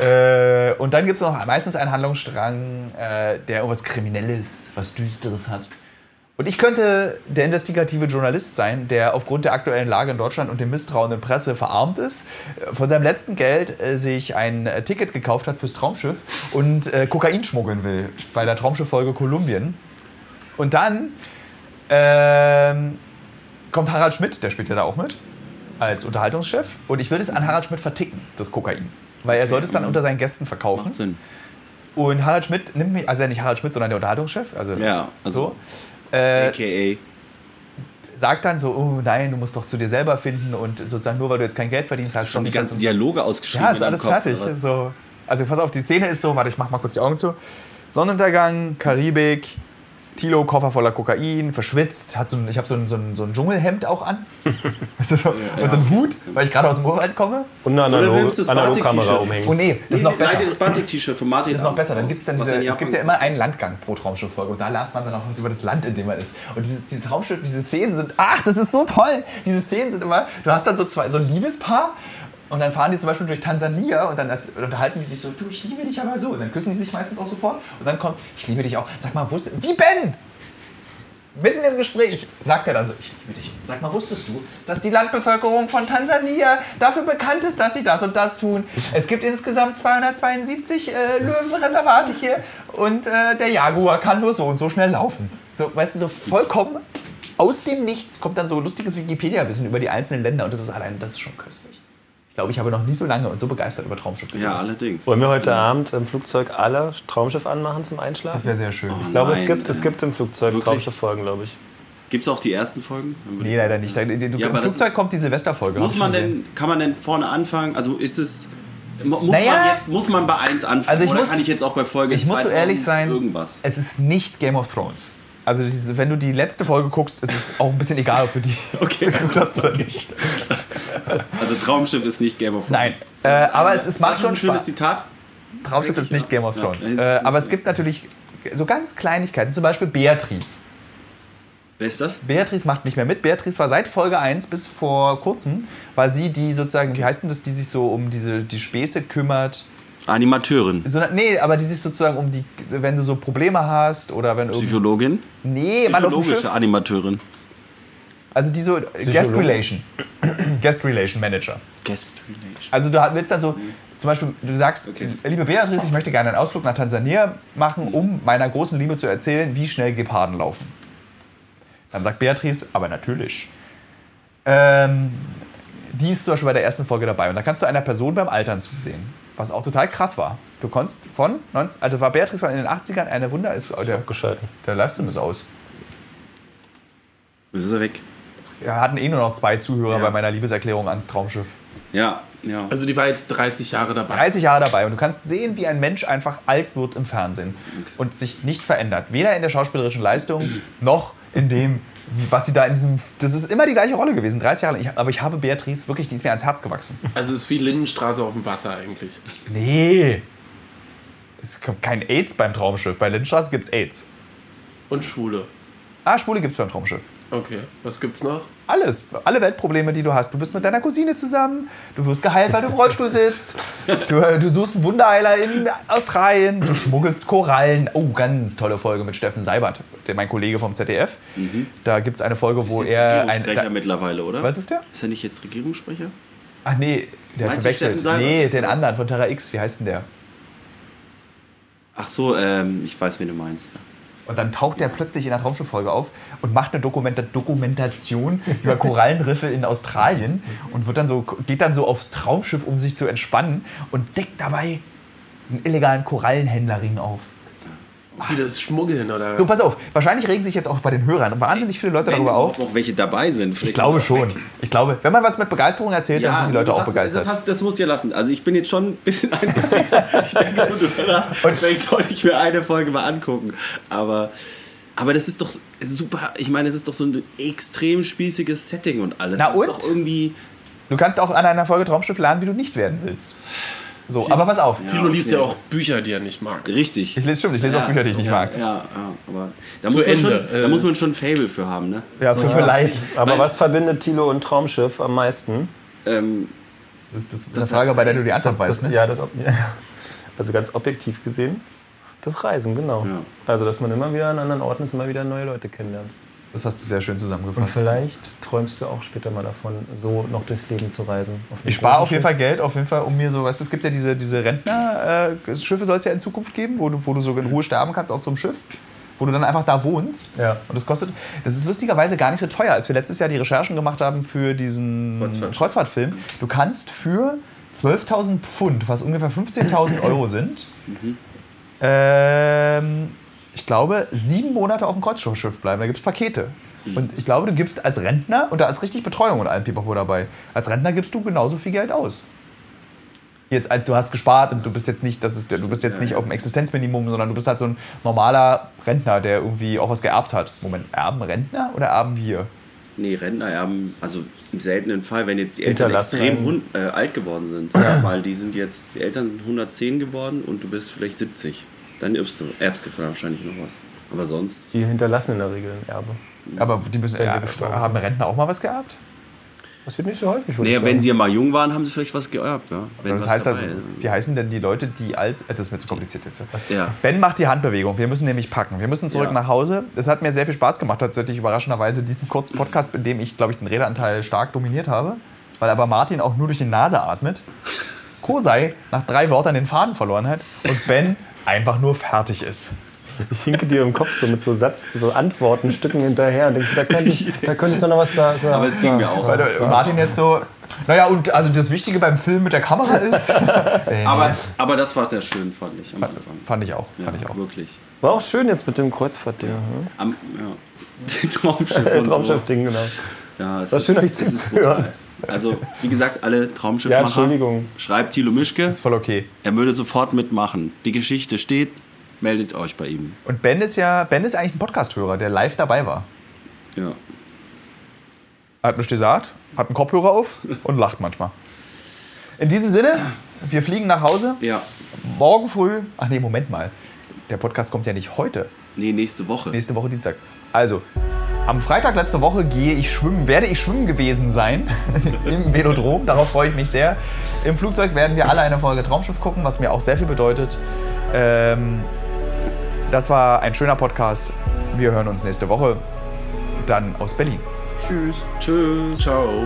Äh, und dann gibt es noch meistens einen Handlungsstrang, äh, der irgendwas Kriminelles, was Düsteres hat. Und ich könnte der investigative Journalist sein, der aufgrund der aktuellen Lage in Deutschland und dem Misstrauen der Presse verarmt ist, äh, von seinem letzten Geld äh, sich ein äh, Ticket gekauft hat fürs Traumschiff und äh, Kokain schmuggeln will bei der Traumschifffolge Kolumbien. Und dann ähm, kommt Harald Schmidt, der spielt ja da auch mit, als Unterhaltungschef. Und ich will es an Harald Schmidt verticken, das Kokain. Weil er sollte es dann unter seinen Gästen verkaufen. Macht Sinn. Und Harald Schmidt nimmt mich, also ja nicht Harald Schmidt, sondern der Unterhaltungschef, also Ja, also so, äh, AKA. sagt dann so, oh nein, du musst doch zu dir selber finden und sozusagen nur weil du jetzt kein Geld verdienst, hast du Schon die ganzen Dialoge ausgeschrieben. Ja, ist alles Kopf, fertig. So. Also pass auf, die Szene ist so, warte, ich mach mal kurz die Augen zu. Sonnenuntergang, Karibik, Tilo, Koffer voller Kokain, verschwitzt, hat so ein, ich habe so ein, so, ein, so ein Dschungelhemd auch an. Weißt du, so, und so einen Hut, weil ich gerade aus dem Urwald komme. Und eine Analogkamera umhängen. Oh nee, das ist noch besser. Nein, das Batik-T-Shirt von Martin. Das ist noch besser. Dann gibt's dann diese, es gibt ja immer einen Landgang pro Traumschiff-Folge und da lernt man dann auch was über das Land, in dem man ist. Und dieses, dieses Traumschiff, diese Szenen sind, ach, das ist so toll. Diese Szenen sind immer, du hast dann so zwei, so ein Liebespaar und dann fahren die zum Beispiel durch Tansania und dann unterhalten die sich so, du, ich liebe dich aber so. Und dann küssen die sich meistens auch sofort und dann kommt, ich liebe dich auch. Sag mal, wusste, wie Ben? Mitten im Gespräch sagt er dann so, ich liebe dich. Sag mal, wusstest du, dass die Landbevölkerung von Tansania dafür bekannt ist, dass sie das und das tun? Es gibt insgesamt 272 äh, Löwenreservate hier und äh, der Jaguar kann nur so und so schnell laufen. So, weißt du, so vollkommen aus dem Nichts kommt dann so lustiges Wikipedia-Wissen über die einzelnen Länder und das ist allein, das ist schon köstlich. Ich glaube, ich habe noch nie so lange und so begeistert über Traumschiff geredet. Ja, allerdings. Wollen wir heute Abend im Flugzeug alle Traumschiff anmachen zum Einschlafen? Das wäre sehr schön. ich glaube, es gibt, es gibt im Flugzeug? Traumschiff-Folgen, glaube ich. Gibt es auch die ersten Folgen? Nee, leider nicht. Da- du- Ja, Im Flugzeug ist- kommt die Silvesterfolge. Muss man denn, kann man denn vorne anfangen? Also ist es. mu- Muss Naja. man jetzt muss man bei 1 anfangen Also ich oder muss- kann ich jetzt auch bei Folge Ich muss so 2000 ehrlich sein, irgendwas? es ist nicht Game of Thrones. Also diese, wenn du die letzte Folge guckst, ist es auch ein bisschen egal, ob du die Okay. geguckt hast oder nicht. Also Traumschiff ist nicht Game of Thrones. Nein, äh, aber es, es macht ist schon ein schönes Spaß. Zitat. Traumschiff ist nicht Game of. Thrones. Ja. Äh, aber es gibt natürlich so ganz Kleinigkeiten, zum Beispiel Beatrice. Wer ist das? Beatrice macht nicht mehr mit. Beatrice war seit Folge 1 bis vor kurzem, war sie die sozusagen, wie heißt denn das, die sich so um diese die Späße kümmert. Animateurin. So, nee, aber die sich sozusagen um die, wenn du so Probleme hast oder wenn. Psychologin. Nee, Mann auf dem Schiff. Psychologische Animateurin. Also die so Guest Relation. Guest Relation Manager. Guest Relation. Also du willst dann so, zum Beispiel, du sagst, liebe Beatrice, ich möchte gerne einen Ausflug nach Tansania machen, um meiner großen Liebe zu erzählen, wie schnell Geparden laufen. Dann sagt Beatrice, aber natürlich. Ähm, die ist zum Beispiel bei der ersten Folge dabei und da kannst du einer Person beim Altern zusehen, was auch total krass war. Du konntest von, 19, also war Beatrice von in den 80ern eine Wunder, ist, der, Abgeschalten. der Livestream ist aus. Jetzt ist er weg. Wir hatten eh nur noch zwei Zuhörer Ja. bei meiner Liebeserklärung ans Traumschiff. Ja, ja. Also die war jetzt 30 Jahre dabei. 30 Jahre dabei und du kannst sehen, wie ein Mensch einfach alt wird im Fernsehen und sich nicht verändert. Weder in der schauspielerischen Leistung noch in dem, was sie da in diesem. Das ist immer die gleiche Rolle gewesen, 30 Jahre lang. Ich, aber ich habe Beatrice wirklich, die ist mir ans Herz gewachsen. Also es ist wie Lindenstraße auf dem Wasser eigentlich. Nee. Es kommt kein AIDS beim Traumschiff. Bei Lindstraße gibt es AIDS. Und Schwule. Ah, Schwule gibt es beim Traumschiff. Okay, was gibt's noch? Alles. Alle Weltprobleme, die du hast. Du bist mit deiner Cousine zusammen. Du wirst geheilt, weil du im Rollstuhl sitzt. Du, äh, du suchst einen Wunderheiler in Australien. Du schmuggelst Korallen. Oh, ganz tolle Folge mit Steffen Seibert, der, mein Kollege vom ZDF. Da gibt es eine Folge, wo Ist er ein. Regierungssprecher Da, mittlerweile, oder? was ist der? Ist er nicht jetzt Regierungssprecher? Ach nee, der Meinst du verwechselt. Steffen Seibert? Nee, den anderen von Terra X. Wie heißt denn der? Ach so, ähm, ich weiß, wen du meinst. Und dann taucht der plötzlich in der Traumschiff-Folge auf und macht eine Dokumenta Dokumentation über Korallenriffe in Australien und wird dann so, geht dann so aufs Traumschiff, um sich zu entspannen und deckt dabei einen illegalen Korallenhändlerring auf. Die das schmuggeln oder? So, pass auf, wahrscheinlich regen sich jetzt auch bei den Hörern wahnsinnig viele Leute Wenn darüber auf. noch welche dabei sind. Ich glaube sind auch schon. weg. Ich glaube, wenn man was mit Begeisterung erzählt, dann sind die Leute du auch hast, begeistert. Das, hast, das musst du dir lassen. Also ich bin jetzt schon ein bisschen angefixt. ich denke schon, du und vielleicht sollte ich mir eine Folge mal angucken. Aber, aber das ist doch super. Ich meine, es ist doch so ein extrem spießiges Setting und alles. Na das und? ist doch irgendwie. Du kannst auch an einer Folge Traumschiff lernen, wie du nicht werden willst. So, aber pass auf. Tilo okay. liest ja auch Bücher, die er nicht mag. Richtig. Ich lese stimmt, ich lese auch Bücher, die ich nicht ja, mag. Ja, ja, aber da Zu muss, man Ende. schon, da Äh, muss man schon ein Fable für haben, ne? Ja, für, für Leid. Aber Weil- was verbindet Tilo und Traumschiff am meisten? Ähm, Das ist, das ist eine Frage, bei der du die Antwort weißt, ne? Ja, das. Also ganz objektiv gesehen, das Reisen, genau. Ja. Also, dass man immer wieder an anderen Orten ist, immer wieder neue Leute kennenlernt. Das hast du sehr schön Und zusammengefasst. vielleicht träumst du auch später mal davon, so noch durchs Leben zu reisen. auf einem Ich spare auf jeden. Fall Geld, auf jeden Fall, um mir so, weißt du, es gibt ja diese, diese Rentner-Schiffe, soll es ja in Zukunft geben, wo du, wo du so in Ruhe sterben kannst auf so einem Schiff, wo du dann einfach da wohnst. Ja. Und das kostet, das ist lustigerweise gar nicht so teuer, als wir letztes Jahr die Recherchen gemacht haben für diesen Kreuzfahrtschiff. Kreuzfahrtfilm. Du kannst für 12.000 Pfund, was ungefähr 15.000 Euro sind, ähm, ich glaube, sieben Monate auf dem Kreuzfahrtschiff bleiben. Da gibt es Pakete. Und ich glaube, du gibst als Rentner, und da ist richtig Betreuung und allem Pipapo dabei, als Rentner gibst du genauso viel Geld aus. jetzt als du hast gespart und du bist jetzt nicht, das ist, du bist jetzt nicht auf dem Existenzminimum, sondern du bist halt so ein normaler Rentner, der irgendwie auch was geerbt hat. Moment, erben Rentner oder erben wir? Nee, Rentner erben, also im seltenen Fall, wenn jetzt die Eltern extrem äh, alt geworden sind, weil die sind jetzt, die Eltern sind 110 geworden und du bist vielleicht 70. Dann erbst du, erbst du wahrscheinlich noch was. Aber sonst, Die hinterlassen in der Regel ein Erbe. Aber die müssen, sie ja, gestorben haben Rentner auch mal was geerbt? Das wird nicht so häufig, naja, ich wenn sie ja mal jung waren, haben sie vielleicht was geerbt, ja. Wenn das was heißt also, wie heißen denn die Leute, die alt. äh, Das ist mir zu kompliziert jetzt. ist. Ja. Ben macht die Handbewegung. Wir müssen nämlich packen. Wir müssen zurück Ja. nach Hause. Es hat mir sehr viel Spaß gemacht, tatsächlich überraschenderweise, diesen kurzen Podcast, in dem ich, glaube ich, den Redeanteil stark dominiert habe. Weil aber Martin auch nur durch die Nase atmet. Kosei nach drei Wörtern den Faden verloren hat und Ben einfach nur fertig ist. Ich hinke dir im Kopf so mit so Satz, so Antwortenstücken hinterher und denkst, da könnte ich, da könnte ich doch noch was sagen. Aber es ging mir auch. Weil Martin jetzt so. Naja, und also das Wichtige beim Film mit der Kamera ist. Äh, Aber, aber das war sehr schön, fand ich am Anfang. Fand ich auch. Fand Ja, ich auch. Wirklich. War auch schön jetzt mit dem Kreuzfahrt-Ding. ne? Am, ja. Äh, so. Traumschiff-Ding, genau. Ja, es War ist- schön, euch zuzuhören. Also, wie gesagt, alle Ja, Traumschiffmacher, Entschuldigung. schreibt Thilo Mischke. Ist voll okay. Er würde sofort mitmachen. Die Geschichte steht, meldet euch bei ihm. Und Ben ist ja, Ben ist eigentlich ein Podcast-Hörer, der live dabei war. Ja. Er hat nichts gesagt, hat einen Kopfhörer auf und lacht manchmal. In diesem Sinne, wir fliegen nach Hause. Ja. Morgen früh. Ach nee, Moment mal. Der Podcast kommt ja nicht heute. Nee, nächste Woche. Nächste Woche Dienstag. Also, am Freitag letzte Woche gehe ich schwimmen, werde ich schwimmen gewesen sein im Velodrom. Darauf freue ich mich sehr. Im Flugzeug werden wir alle eine Folge Traumschiff gucken, was mir auch sehr viel bedeutet. Ähm, das war ein schöner Podcast. Wir hören uns nächste Woche dann aus Berlin. Tschüss. Tschüss. Ciao.